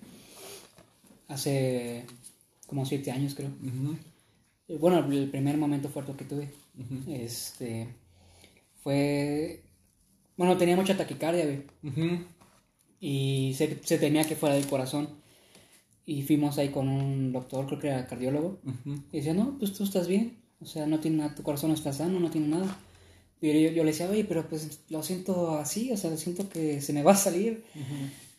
hace como siete años, creo. Eh, Bueno, el primer momento fuerte que tuve, este, fue, bueno, tenía mucha taquicardia, güey, y se, se temía que fuera del corazón, y fuimos ahí con un doctor, creo que era cardiólogo, y decía, no, pues tú estás bien, o sea, no tiene nada, tu corazón no está sano, no tiene nada. Y yo, yo le decía, oye, pero pues lo siento así, o sea, siento que se me va a salir.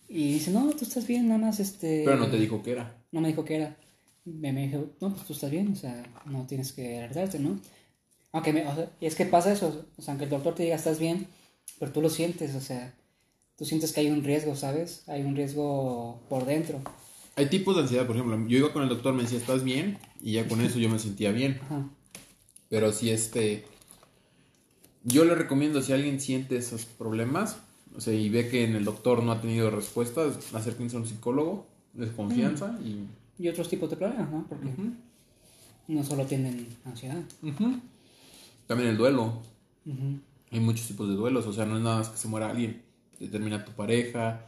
Y dice, no, tú estás bien, nada más, este... Pero no te dijo qué era. No me dijo que era. Me, me dijo, no, pues tú estás bien, o sea, no tienes que arriesgarte, ¿no? Aunque me, o sea, y es que pasa eso, o sea, aunque el doctor te diga estás bien, pero tú lo sientes, o sea, tú sientes que hay un riesgo, ¿sabes? Hay un riesgo por dentro. Hay tipos de ansiedad, por ejemplo, yo iba con el doctor, me decía, ¿estás bien? Y ya con eso yo me sentía bien. Ajá. Pero si este... Yo le recomiendo, si alguien siente esos problemas, o sea, y ve que en el doctor no ha tenido respuestas, acérquense a un psicólogo de confianza y... Y otros tipos de problemas, ¿no? Porque no solo tienen ansiedad. También el duelo. Hay muchos tipos de duelos, o sea, no es nada más que se muera alguien. Te termina tu pareja,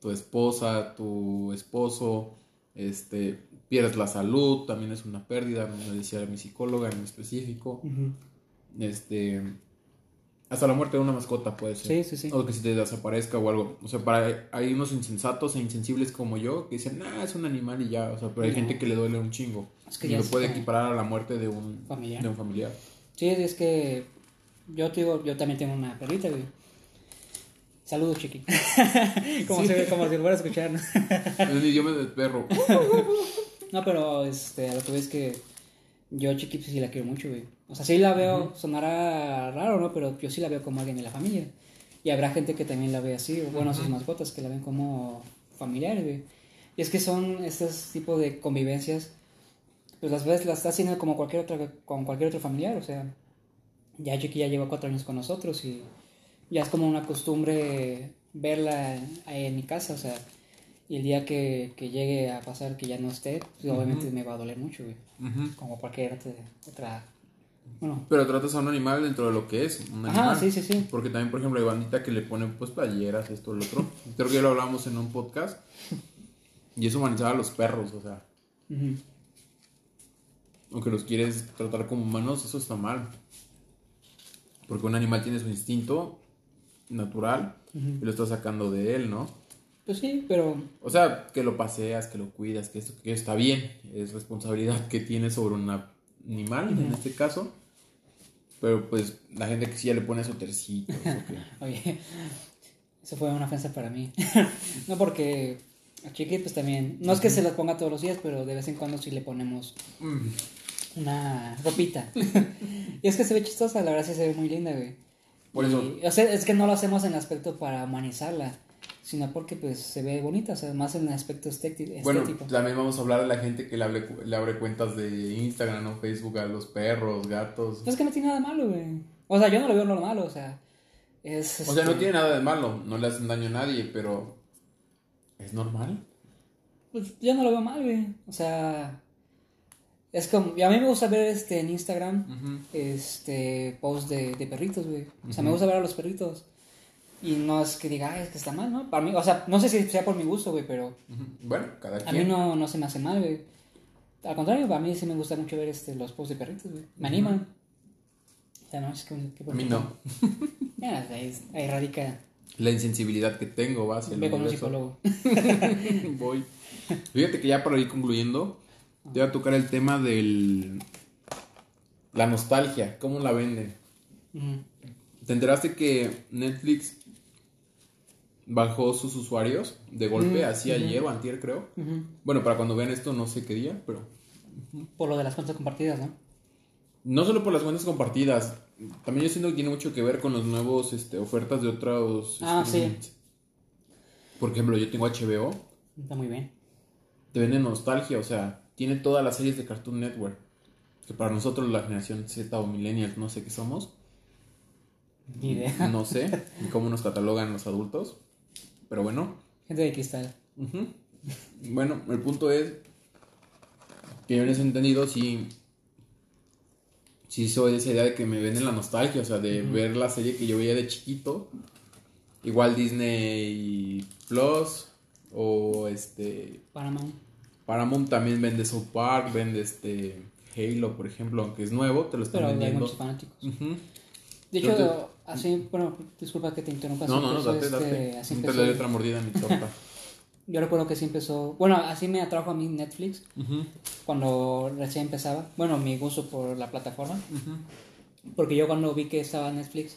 tu esposa, tu esposo, este, pierdes la salud, también es una pérdida, me decía mi psicóloga en específico. Este, hasta la muerte de una mascota puede ser. Sí, sí, sí. O que se te desaparezca o algo. O sea, para, hay unos insensatos e insensibles como yo que dicen, ah, es un animal y ya. O sea, pero hay No. gente que le duele un chingo. Es que y lo puede equiparar a la muerte de un Familiar. De un familiar. Sí, es que yo te digo, yo también tengo una perrita, güey. Saludos, chiqui. como, Sí. si, como si fuera a escuchar. ¿no? es el idioma del perro. No, pero este, a lo que ves que yo chiqui pues, sí la quiero mucho, güey. O sea, sí la veo, sonará raro, ¿no? Pero yo sí la veo como alguien de la familia. Y habrá gente que también la ve así, o bueno, sus mascotas que la ven como familiares, güey. Y es que son estos tipos de convivencias, pues las ves, las está haciendo como cualquier otra, con cualquier otro familiar, o sea, ya Chiqui ya lleva cuatro años con nosotros y ya es como una costumbre verla ahí en mi casa, o sea, y el día que, que llegue a pasar que ya no esté, pues obviamente me va a doler mucho, güey. Ujú. Como cualquier otra, bueno, Pero tratas a un animal dentro de lo que es un Ajá, animal. sí, sí, sí. Porque también, por ejemplo, hay bandita que le ponen pues playeras, esto, el otro. Creo que ya lo hablamos en un podcast. Y es humanizar a los perros, o sea. Aunque los quieres tratar como humanos, eso está mal. Porque un animal tiene su instinto natural y lo estás sacando de él, ¿no? pues sí, pero O sea, que lo paseas, que lo cuidas, que esto que está bien. Es responsabilidad que tienes sobre un animal, en este caso. Pero pues la gente que sí ya le pone su tercito. Oye, eso fue una ofensa para mí. no porque a Chiqui pues también, no es que se las ponga todos los días, pero de vez en cuando sí le ponemos una ropita. y es que se ve chistosa, la verdad sí se ve muy linda, güey. Por Y, eso. o sea, es que no lo hacemos en aspecto para humanizarla, sino porque pues se ve bonita, o sea, más en el aspecto estéti- Bueno, estético. también vamos a hablar de la gente que le, hable- le abre cuentas de Instagram o Facebook a los perros, gatos. Pues es que no tiene nada de malo, güey. O sea, yo no lo veo normal, o sea, es... O sea, no este, tiene nada de malo, no le hacen daño a nadie, pero ¿es normal? Pues yo no lo veo mal, güey. O sea, es como. y a mí me gusta ver este en Instagram este posts de, de perritos, güey. O sea, me gusta ver a los perritos. Y no es que diga, ay, es que está mal, ¿no? Para mí, o sea, no sé si sea por mi gusto, güey, pero Ujú. Bueno, cada a mí quien. no, no se me hace mal, güey. Al contrario, a mí sí me gusta mucho ver este, los posts de perritos, güey. Me animan. O sea, no, es que. que A mí no. Ya, ahí, ahí radica. La insensibilidad que tengo va hacia el Ve con un psicólogo. Voy. Fíjate que ya para ir concluyendo, te voy a tocar el tema del. La nostalgia, ¿cómo la venden? Ujú. ¿Te enteraste que Netflix bajó sus usuarios de golpe, Mm, así ayer o antier creo? Bueno, para cuando vean esto no sé qué día, pero Por lo de las cuentas compartidas, ¿no? no solo por las cuentas compartidas, también yo siento que tiene mucho que ver con los nuevos este, ofertas de otros Ah, sí. Por ejemplo, yo tengo HBO, Está muy bien. te venden nostalgia, o sea, tiene todas las series de Cartoon Network. Que para nosotros la generación Z o millennials, no sé qué somos, Ni idea. no sé ni cómo nos catalogan los adultos, pero bueno. Gente de cristal. Bueno, el punto es que yo en ese entendido sí, sí soy de esa idea de que me venden la nostalgia, o sea, de ver la serie que yo veía de chiquito, igual Disney Plus o este Paramount. Paramount también vende South Park, vende este Halo, por ejemplo, aunque es nuevo, te lo están Pero hay vendiendo. muchos fanáticos. De hecho, Entonces- así, bueno, disculpa que te interrumpa. No, así no, no, date, este- date. así No te empezó. doy otra mordida a mi torta. Yo recuerdo que sí empezó, bueno, así me atrajo a mí Netflix cuando recién empezaba. Bueno, mi gusto por la plataforma. Porque yo cuando vi que estaba Netflix,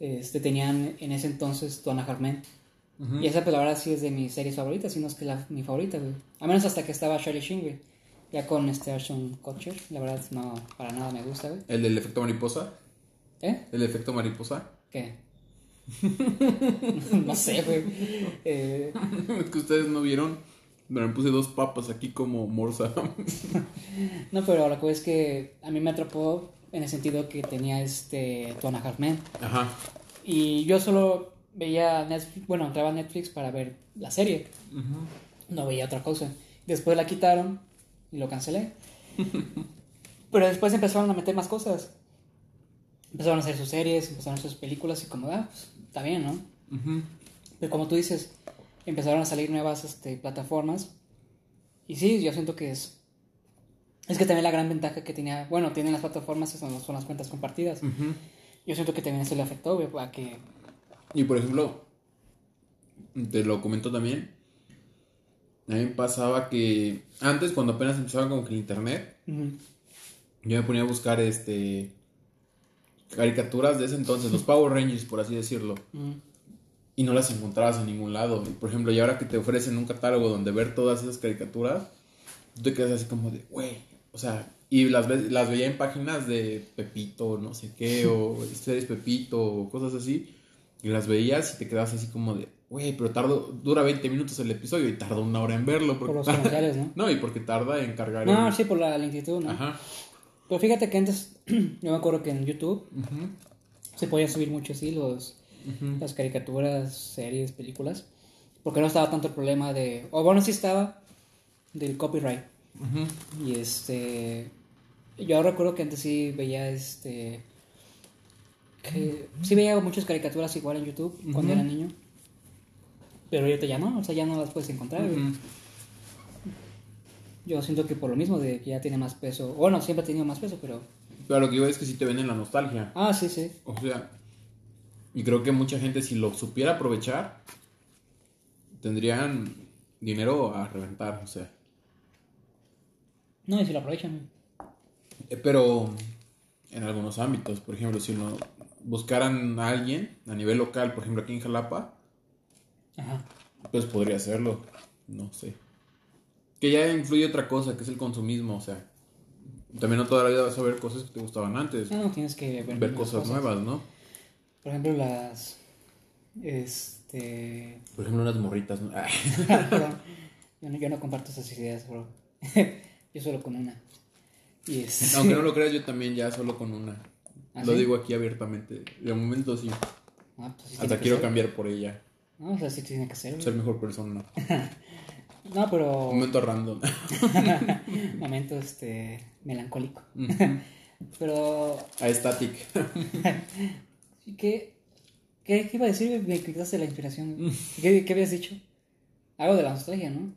este, tenían en ese entonces Donna Hartman. Y esa, pues la verdad, sí es de mis series favoritas, si no es que la, mi favorita, güey. A menos hasta que estaba Charlie Sheen, güey. Ya con este Ashton Kutcher, la verdad, no, para nada me gusta, güey. El del efecto mariposa. ¿Eh? El efecto mariposa. ¿Qué? no sé, güey. Eh, es que ustedes no vieron. Me puse dos papas aquí como morsa. no, pero lo que es que a mí me atrapó en el sentido que tenía este Tuana Halfman. Ajá. Y yo solo veía Netflix, bueno, entraba a Netflix para ver la serie. No veía otra cosa. Después la quitaron y lo cancelé. Pero después empezaron a meter más cosas. Empezaron a hacer sus series, empezaron a hacer sus películas y como, ah, pues está bien, ¿no? Pero como tú dices, empezaron a salir nuevas este, plataformas. Y sí, yo siento que es... Es que también la gran ventaja que tenía, bueno, tienen las plataformas son, son las cuentas compartidas. Yo siento que también eso le afectó, a que... Y por ejemplo, te lo comento también, a mí me pasaba que antes, cuando apenas empezaba con el internet, yo me ponía a buscar este caricaturas de ese entonces, los Power Rangers, por así decirlo. Y no las encontrabas en ningún lado. Por ejemplo, y ahora que te ofrecen un catálogo donde ver todas esas caricaturas, tú te quedas así como de, güey, o sea, y las, las veía en páginas de Pepito, no sé qué, o series Pepito, o cosas así. Y las veías y te quedabas así como de, güey, pero tardo, dura 20 minutos el episodio y tarda una hora en verlo. Por los comerciales, ¿no? no, y porque tarda en cargar. No, sí, por la lentitud, ¿no? Ajá. Pero fíjate que antes, yo me acuerdo que en YouTube se podía subir mucho así los, las caricaturas, series, películas. Porque no estaba tanto el problema de. O bueno, sí estaba del copyright. Y este. Yo recuerdo que antes sí veía este. Que, sí veía muchas caricaturas igual en YouTube cuando era niño. Pero ahorita ya no, o sea, ya no las puedes encontrar. Yo siento que por lo mismo de que ya tiene más peso. Bueno, siempre ha tenido más peso, pero. Pero lo que digo es que sí te venden la nostalgia. Ah, sí, sí. O sea, y creo que mucha gente, si lo supiera aprovechar, tendrían dinero a reventar, o sea. No, y si lo aprovechan. Eh, pero en algunos ámbitos, por ejemplo, si uno buscaran a alguien a nivel local, por ejemplo aquí en Jalapa, pues podría hacerlo, no sé. Que ya influye otra cosa, que es el consumismo, o sea, también no toda la vida vas a ver cosas que te gustaban antes. No, tienes que ver, cosas, nuevas, ¿no? Por ejemplo, las. Este. Por ejemplo, unas morritas, ¿no? yo no, yo no comparto esas ideas, bro. yo solo con una. Y es... Aunque no lo creas, yo también ya solo con una. ¿Ah, lo digo aquí abiertamente. De momento sí. Ah, pues Hasta quiero cambiar por ella. No, o sea, sí tiene que ser. Ser mejor persona. no, pero. Momento random. Momento este melancólico. pero. Aesthetic. ¿Qué, ¿Qué, iba a decir? Me quitaste la inspiración. ¿Qué, ¿Qué, habías dicho? Algo de la nostalgia, ¿no?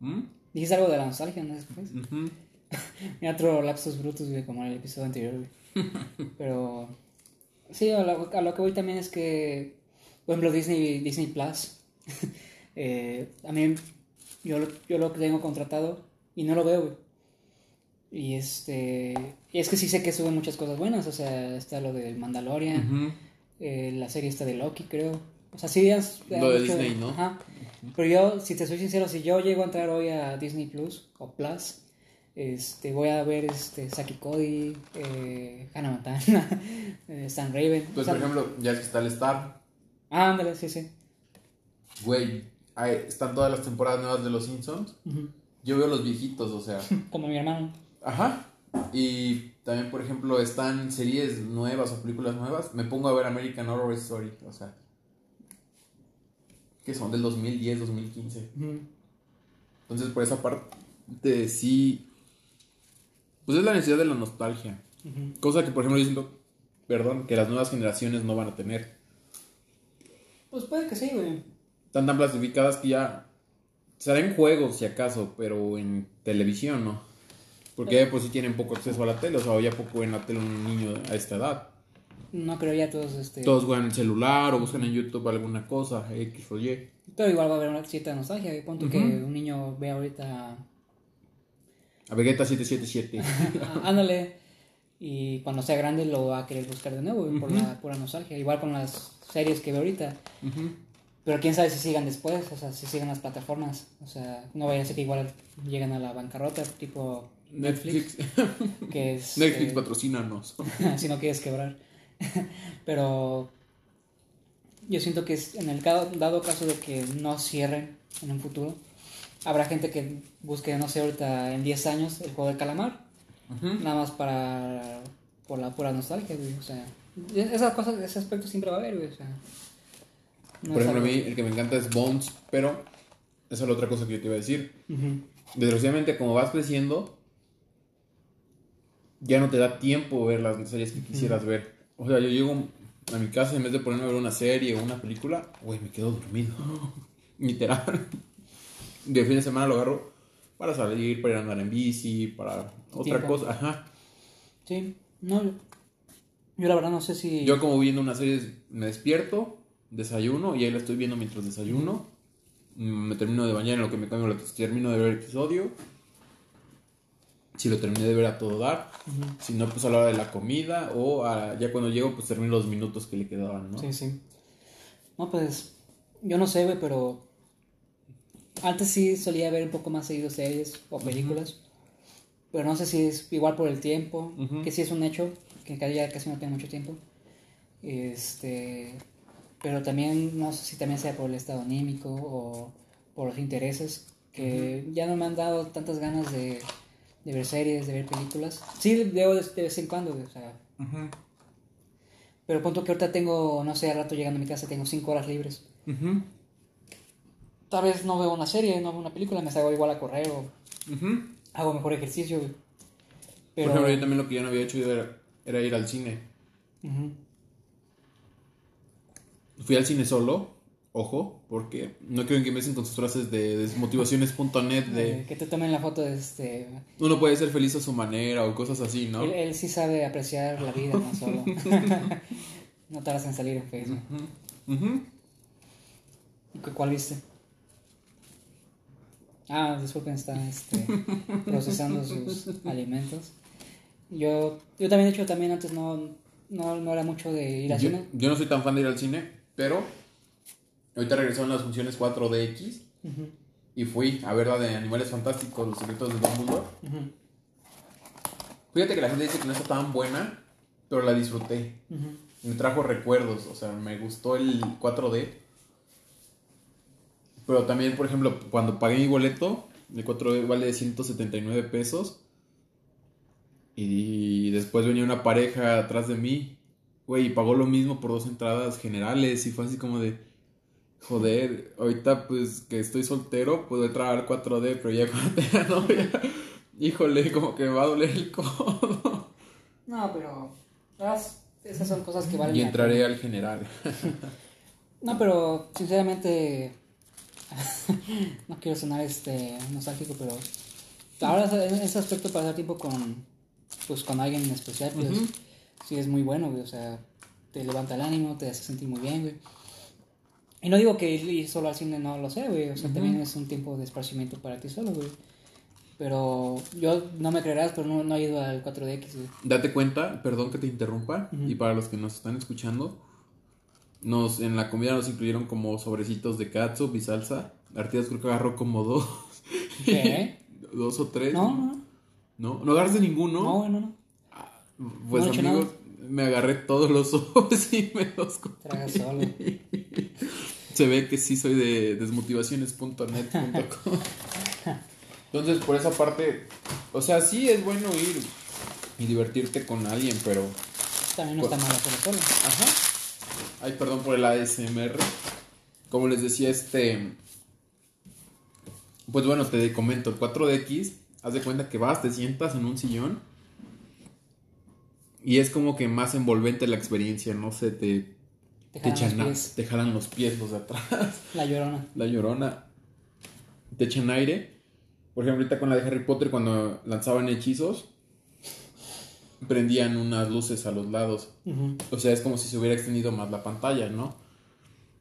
¿Mm? Dijiste algo de la nostalgia, ¿no? Después. Mira, otro lapsus brutus, como en el episodio anterior, Pero. Sí, a lo, a lo que voy también es que por ejemplo, Disney, Disney Plus. eh, a mí, yo, yo lo tengo contratado y no lo veo, güey. Y este. Y es que sí sé que suben muchas cosas buenas. O sea, está lo del Mandalorian. eh, la serie está de Loki, creo. O sea, sí. Es, lo de Disney, ¿no? Ajá. Pero yo, si te soy sincero, si yo llego a entrar hoy a Disney Plus o Plus, este, voy a ver este, Saki Cody, eh, Hannah Montana, eh, Stan Raven. Pues, por ejemplo, ya está el Star. Ah, ándale, sí, sí. Güey, están todas las temporadas nuevas de Los Simpsons. Yo veo los viejitos, o sea. Como mi hermano. Ajá. Y también, por ejemplo, están series nuevas o películas nuevas. Me pongo a ver American Horror Story, o sea. Que son del 2010, 2015. Entonces, por esa parte, sí. Pues es la necesidad de la nostalgia. Cosa que, por ejemplo, yo siento, perdón, que las nuevas generaciones no van a tener. Pues puede que sí, güey. Están tan clasificadas que ya. Serán juegos, si acaso, pero en televisión, ¿no? Porque pues sí tienen poco acceso a la tele, o sea, ya poco en la tele un niño a esta edad. No creo ya todos este. Todos juegan en el celular o buscan en YouTube alguna cosa, X o Y. Pero igual va a haber una cierta nostalgia. Ponto que un niño ve ahorita. A Vegeta 777. Ándale. y cuando sea grande lo va a querer buscar de nuevo por la pura nostalgia. Igual con las series que veo ahorita. Pero quién sabe si sigan después, o sea, si sigan las plataformas. O sea, no vaya a ser que igual lleguen a la bancarrota, tipo Netflix. que es, Netflix, eh, patrocínanos. si no quieres quebrar. Pero yo siento que es en el dado caso de que no cierren en un futuro, habrá gente que busque, no sé, ahorita en 10 años el juego del calamar, nada más para por la pura nostalgia, güey, o sea, esas cosas, ese aspecto siempre va a haber, güey, o sea. no Por ejemplo, a mí el que me encanta es Bones, pero esa es la otra cosa que yo te iba a decir. Desgraciadamente, como vas creciendo, ya no te da tiempo ver las series que quisieras ver. O sea, yo llego a mi casa en vez de ponerme a ver una serie o una película, güey, me quedo dormido. Literal. De fin de semana lo agarro para salir, para ir a andar en bici, para otra Tiempo. cosa. Ajá. Sí, no, yo, yo la verdad no sé si... Yo como viendo una serie me despierto, desayuno y ahí la estoy viendo mientras desayuno. Me termino de bañar en lo que me cambio, lo termino de ver el episodio. Si lo terminé de ver a todo dar. Ujú. Si no, pues a la hora de la comida o a- ya cuando llego, pues termino los minutos que le quedaban, ¿no? Sí, sí. No, pues, yo no sé, güey, pero antes sí solía ver un poco más seguido series o películas, pero no sé si es igual por el tiempo, que sí es un hecho, que cada día casi no tengo mucho tiempo. Este, pero también no sé si también sea por el estado anímico o por los intereses, que ya no me han dado tantas ganas de, de ver series, de ver películas. Sí, veo de, de vez en cuando, o sea, pero punto que ahorita tengo, no sé, al rato llegando a mi casa tengo cinco horas libres. Tal vez no veo una serie, no veo una película, me salgo igual a correr o hago mejor ejercicio, güey. Pero, Por ejemplo, yo también lo que yo no había hecho era, era ir al cine. Fui al cine solo, ojo, porque no quiero que empiecen con sus frases de desmotivaciones.net Eh, de que te tomen la foto de este... uno puede ser feliz a su manera o cosas así, ¿no? Él, él sí sabe apreciar la vida, no solo. no tardas en salir en Facebook. Ujú. ¿Y cu- cuál viste? Ah, disculpen, está este, procesando sus alimentos. Yo, yo también, de hecho, también antes no, no, no era mucho de ir al Yo, cine. yo no soy tan fan de ir al cine, pero ahorita regresaron las funciones 4DX Ujú, y fui a ver la de Animales Fantásticos, Los Secretos de Dumbledore. ujú, Fíjate que la gente dice que no está tan buena, pero la disfruté. Me trajo recuerdos, o sea, me gustó el 4D. Pero también, por ejemplo, cuando pagué mi boleto, el 4D vale 179 pesos. Y después venía una pareja atrás de mí, güey, y pagó lo mismo por dos entradas generales. Y fue así como de, joder, ahorita pues que estoy soltero, puedo entrar al 4D, pero ya cuando tenga novia, híjole, como que me va a doler el codo. No, pero esas, esas son cosas que valen Y entraré al general. No, pero sinceramente no quiero sonar este nostálgico, pero ahora en ese aspecto pasar tiempo con pues con alguien en especial, pues sí es muy bueno, güey, o sea, te levanta el ánimo, te hace sentir muy bien, güey. Y no digo que ir, ir solo al cine no lo sé, güey, o sea, también es un tiempo de esparcimiento para ti solo, güey. Pero yo no me creerás, pero no, no he ido al 4DX, güey. Date cuenta, perdón que te interrumpa, y para los que nos están escuchando, nos en la comida nos incluyeron como sobrecitos de katsup y salsa. Artigas creo que agarró como dos, ¿Qué? dos o tres. No, no, ¿No? ¿No agarraste ninguno? no, no. Pues no he hecho amigos, me agarré todos los sobres y me los. Traga solo. Se ve que sí soy de desmotivaciones.net.com. Entonces, por esa parte, o sea, sí es bueno ir y divertirte con alguien, pero También no está mal hacerlo solo. Ajá. Ay, perdón por el ASMR. Como les decía, este. Pues bueno, te comento, el 4DX, haz de cuenta que vas, te sientas en un sillón. Y es como que más envolvente la experiencia, no sé, te, Te te, jalan echan los pies. te jalan los pies los de atrás. La llorona. La llorona. Te echan aire. Por ejemplo, ahorita con la de Harry Potter, cuando lanzaban hechizos, prendían unas luces a los lados. O sea, es como si se hubiera extendido más la pantalla, ¿no?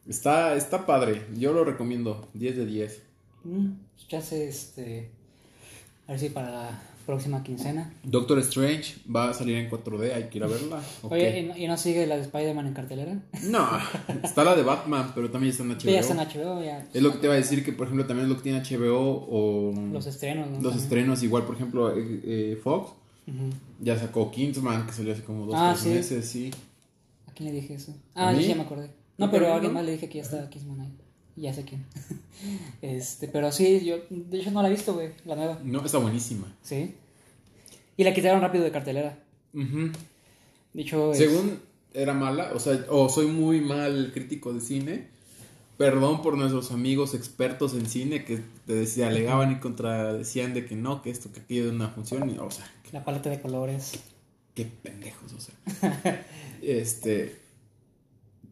Está, está padre. Yo lo recomiendo. 10 de 10. Mm, ya sé, este. A ver si para la próxima quincena. Doctor Strange va a salir en 4D. Hay que ir a verla. ¿y no, y no sigue la de Spider-Man en cartelera? No, está la de Batman, pero también está en HBO. Sí, ya está en HBO, ya. Es lo que te iba a decir que, por ejemplo, también es lo que tiene HBO o Los estrenos, ¿no? los También. estrenos. Igual, por ejemplo, eh, eh, Fox Ya sacó Kingsman, que salió hace como dos Ah, tres sí. meses, sí. ¿A quién le dije eso? ¿A Ah, sí, ya me acordé. No, pero a alguien más le dije que ya está Kingsman ahí. Ya sé quién. este, pero sí, yo de hecho no la he visto, güey, la nueva. No, está buenísima. Sí. Y la quitaron rápido de cartelera. Es- Según era mala, o sea, o soy muy mal crítico de cine. Perdón por nuestros amigos expertos en cine que te decía, alegaban y contradecían de que no, que esto, que aquello de una función. y, o sea, la paleta de colores. qué pendejos, o sea. este.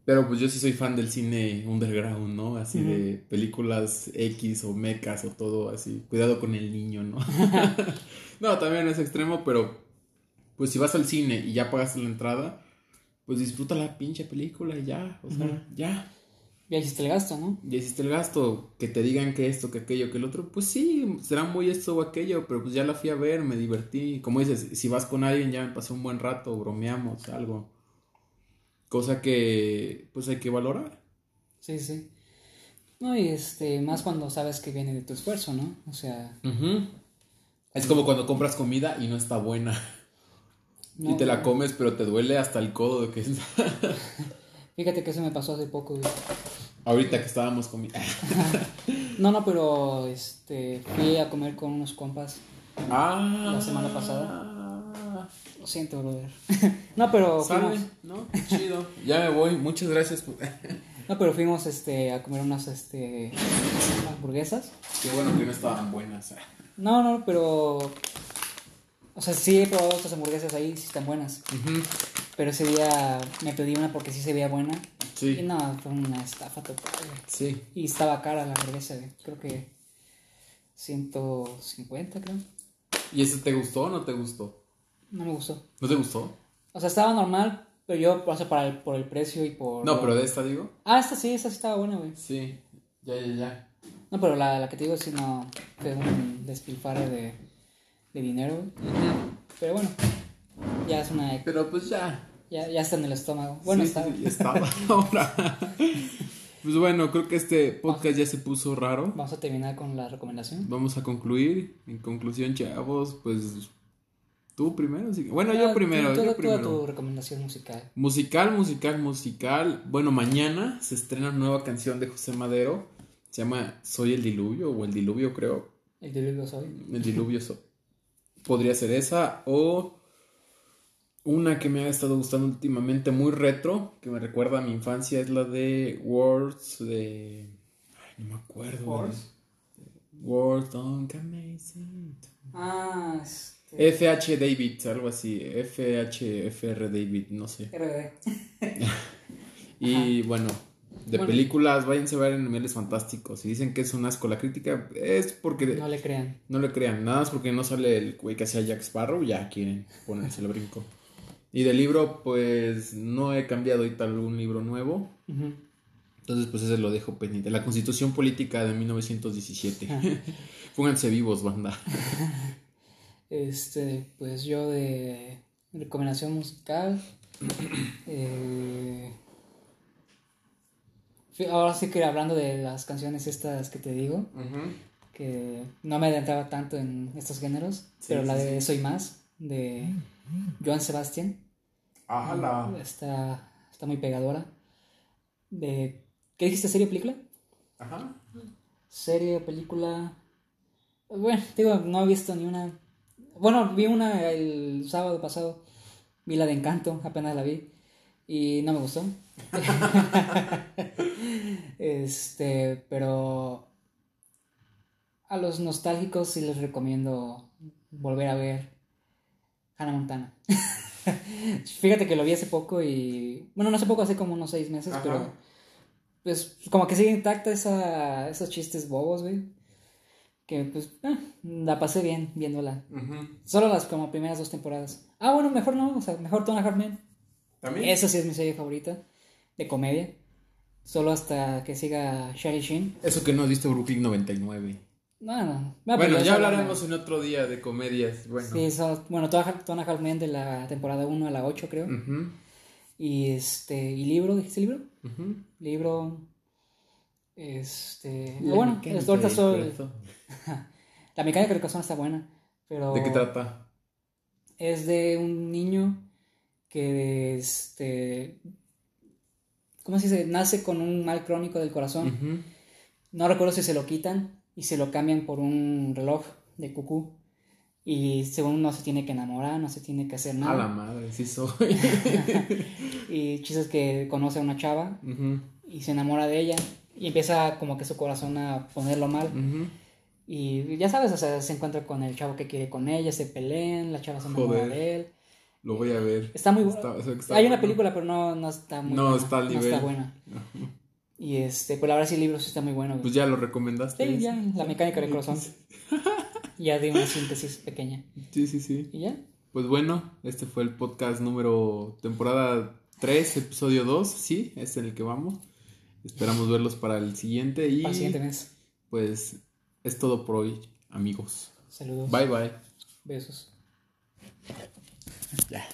Pero pues yo sí soy fan del cine underground, ¿no? Así de películas X o mecas o todo así. Cuidado con el niño, ¿no? no, también es extremo, pero pues si vas al cine y ya pagaste la entrada, pues disfruta la pinche película y ya, o sea, ya. Ya hiciste el gasto, ¿no? Ya hiciste el gasto, que te digan que esto, que aquello, que el otro, pues sí, será muy esto o aquello, pero pues ya la fui a ver, me divertí. Como dices, si vas con alguien ya me pasé un buen rato, bromeamos, algo. Cosa que pues hay que valorar. Sí, sí. No, y este, más cuando sabes que viene de tu esfuerzo, ¿no? O sea, Es como cuando compras comida y no está buena. y te la comes, pero te duele hasta el codo de que fíjate que eso me pasó hace poco, güey. ahorita que estábamos comiendo. No, no, pero este, fui a comer con unos compas. ah, La semana pasada. Lo siento, brother. no, pero fuimos, ¿No? Qué chido. ya me voy. Muchas gracias. por- no, pero fuimos este, a comer unas este, hamburguesas. Qué bueno que no estaban buenas. No, no, pero. O sea, sí he probado otras hamburguesas ahí, sí están buenas. Ujú, Pero ese día me pedí una porque sí se veía buena. Y Sí, no, fue una estafa total, güey. sí. Y estaba cara la hamburguesa, güey. Creo que 150, creo. ¿Y ese te gustó o no te gustó? No me gustó. ¿No te gustó? O sea, estaba normal, pero yo, o sea, para el, por el precio y por... No, pero de esta digo. Ah, esta sí, esta sí estaba buena, güey. Sí, ya, ya, ya. No, pero la, la que te digo sí no fue un despilfarre de, de dinero, güey. Pero bueno, ya es una... Pero pues ya. Ya, ya está en el estómago. Bueno, Sí, ya estaba ahora. Pues bueno, creo que este podcast ya se puso raro. Vamos a terminar con la recomendación. Vamos a concluir. En conclusión, chavos, pues tú primero. sí. Bueno, Ah, yo primero, tú- yo tú- primero. tu recomendación musical. Musical, musical, musical. Bueno, mañana se estrena una nueva canción de José Madero. Se llama Soy el Diluvio o El Diluvio, creo. El diluvio soy. El Diluvio so- podría ser esa o una que me ha estado gustando últimamente muy retro, que me recuerda a mi infancia, es la de Words de... Ay, no me acuerdo. Words. Words don't amazing. Ah, este... FH David, algo así. FHFR David, no sé. RBD. Y bueno, de Bueno. películas, váyanse a ver en Animales Fantásticos. Si dicen que es un asco la crítica, es porque No le crean. no le crean. Nada más porque no sale el güey que hacía Jack Sparrow, ya quieren ponerse el brinco. Y del libro, pues no he cambiado ahorita algún libro nuevo. Entonces, pues ese lo dejo pendiente. La Constitución Política de 1917. Ah. Pónganse vivos, banda. Este, pues yo de recomendación musical. eh, ahora sí que hablando de las canciones estas que te digo, que no me adentraba tanto en estos géneros, Sí, pero la sí, de Soy Más, de Joan Sebastián, ¡Hala! está, está muy pegadora. De, ¿Qué dijiste, serie o película? Ajá. Serie o película. Bueno, digo, no he visto ni una. Bueno, vi una el sábado pasado. Vi la de Encanto, apenas la vi. Y no me gustó. este, pero. A los nostálgicos sí les recomiendo volver a ver Hannah Montana. Fíjate que lo vi hace poco y. Bueno, no hace poco, hace como unos seis meses, Ajá. pero. Pues como que sigue intacta esa, esos chistes bobos, güey. Que pues ah, la pasé bien viéndola. Solo las como primeras dos temporadas. Ah, bueno, mejor no, o sea, mejor Tona Hartman. ¿También? Esa sí es mi serie favorita de comedia. Solo hasta que siga Charlie Sheen. Eso que no has visto Brooklyn 99. No, no. Ah, bueno, ya hablaremos en otro día de comedias. Bueno. Sí, so- bueno, Tona Hartman de la temporada 1 a la 8, creo. Y este, y libro, ¿dijiste libro? Libro. Este. La bueno, ahorita del soy. corazón. La mecánica del corazón está buena. Pero. ¿De qué trata? Es de un niño que este ¿cómo se dice? Nace con un mal crónico del corazón. No recuerdo si se lo quitan y se lo cambian por un reloj de cucú. Y según no se tiene que enamorar, no se tiene que hacer nada. A la madre, sí soy. y chistes que conoce a una chava y se enamora de ella y empieza como que su corazón a ponerlo mal. Y ya sabes, o sea, se encuentra con el chavo que quiere con ella, se pelean, la chava se enamora de él. Lo voy a ver. Está muy bueno. Hay una película, pero no, no está muy no, buena. Está. No está buena. Y este, pues la verdad sí el libro sí está muy bueno. Pues ya lo recomendaste. Sí, ya, La mecánica del corazón. ya di una síntesis pequeña. Sí, sí, sí. ¿Y ya? Pues bueno, este fue el podcast número temporada 3, episodio 2, sí, es en el que vamos. Esperamos verlos para el siguiente y para el siguiente mes. Pues es todo por hoy, amigos. Saludos. Bye bye. Besos. Ya.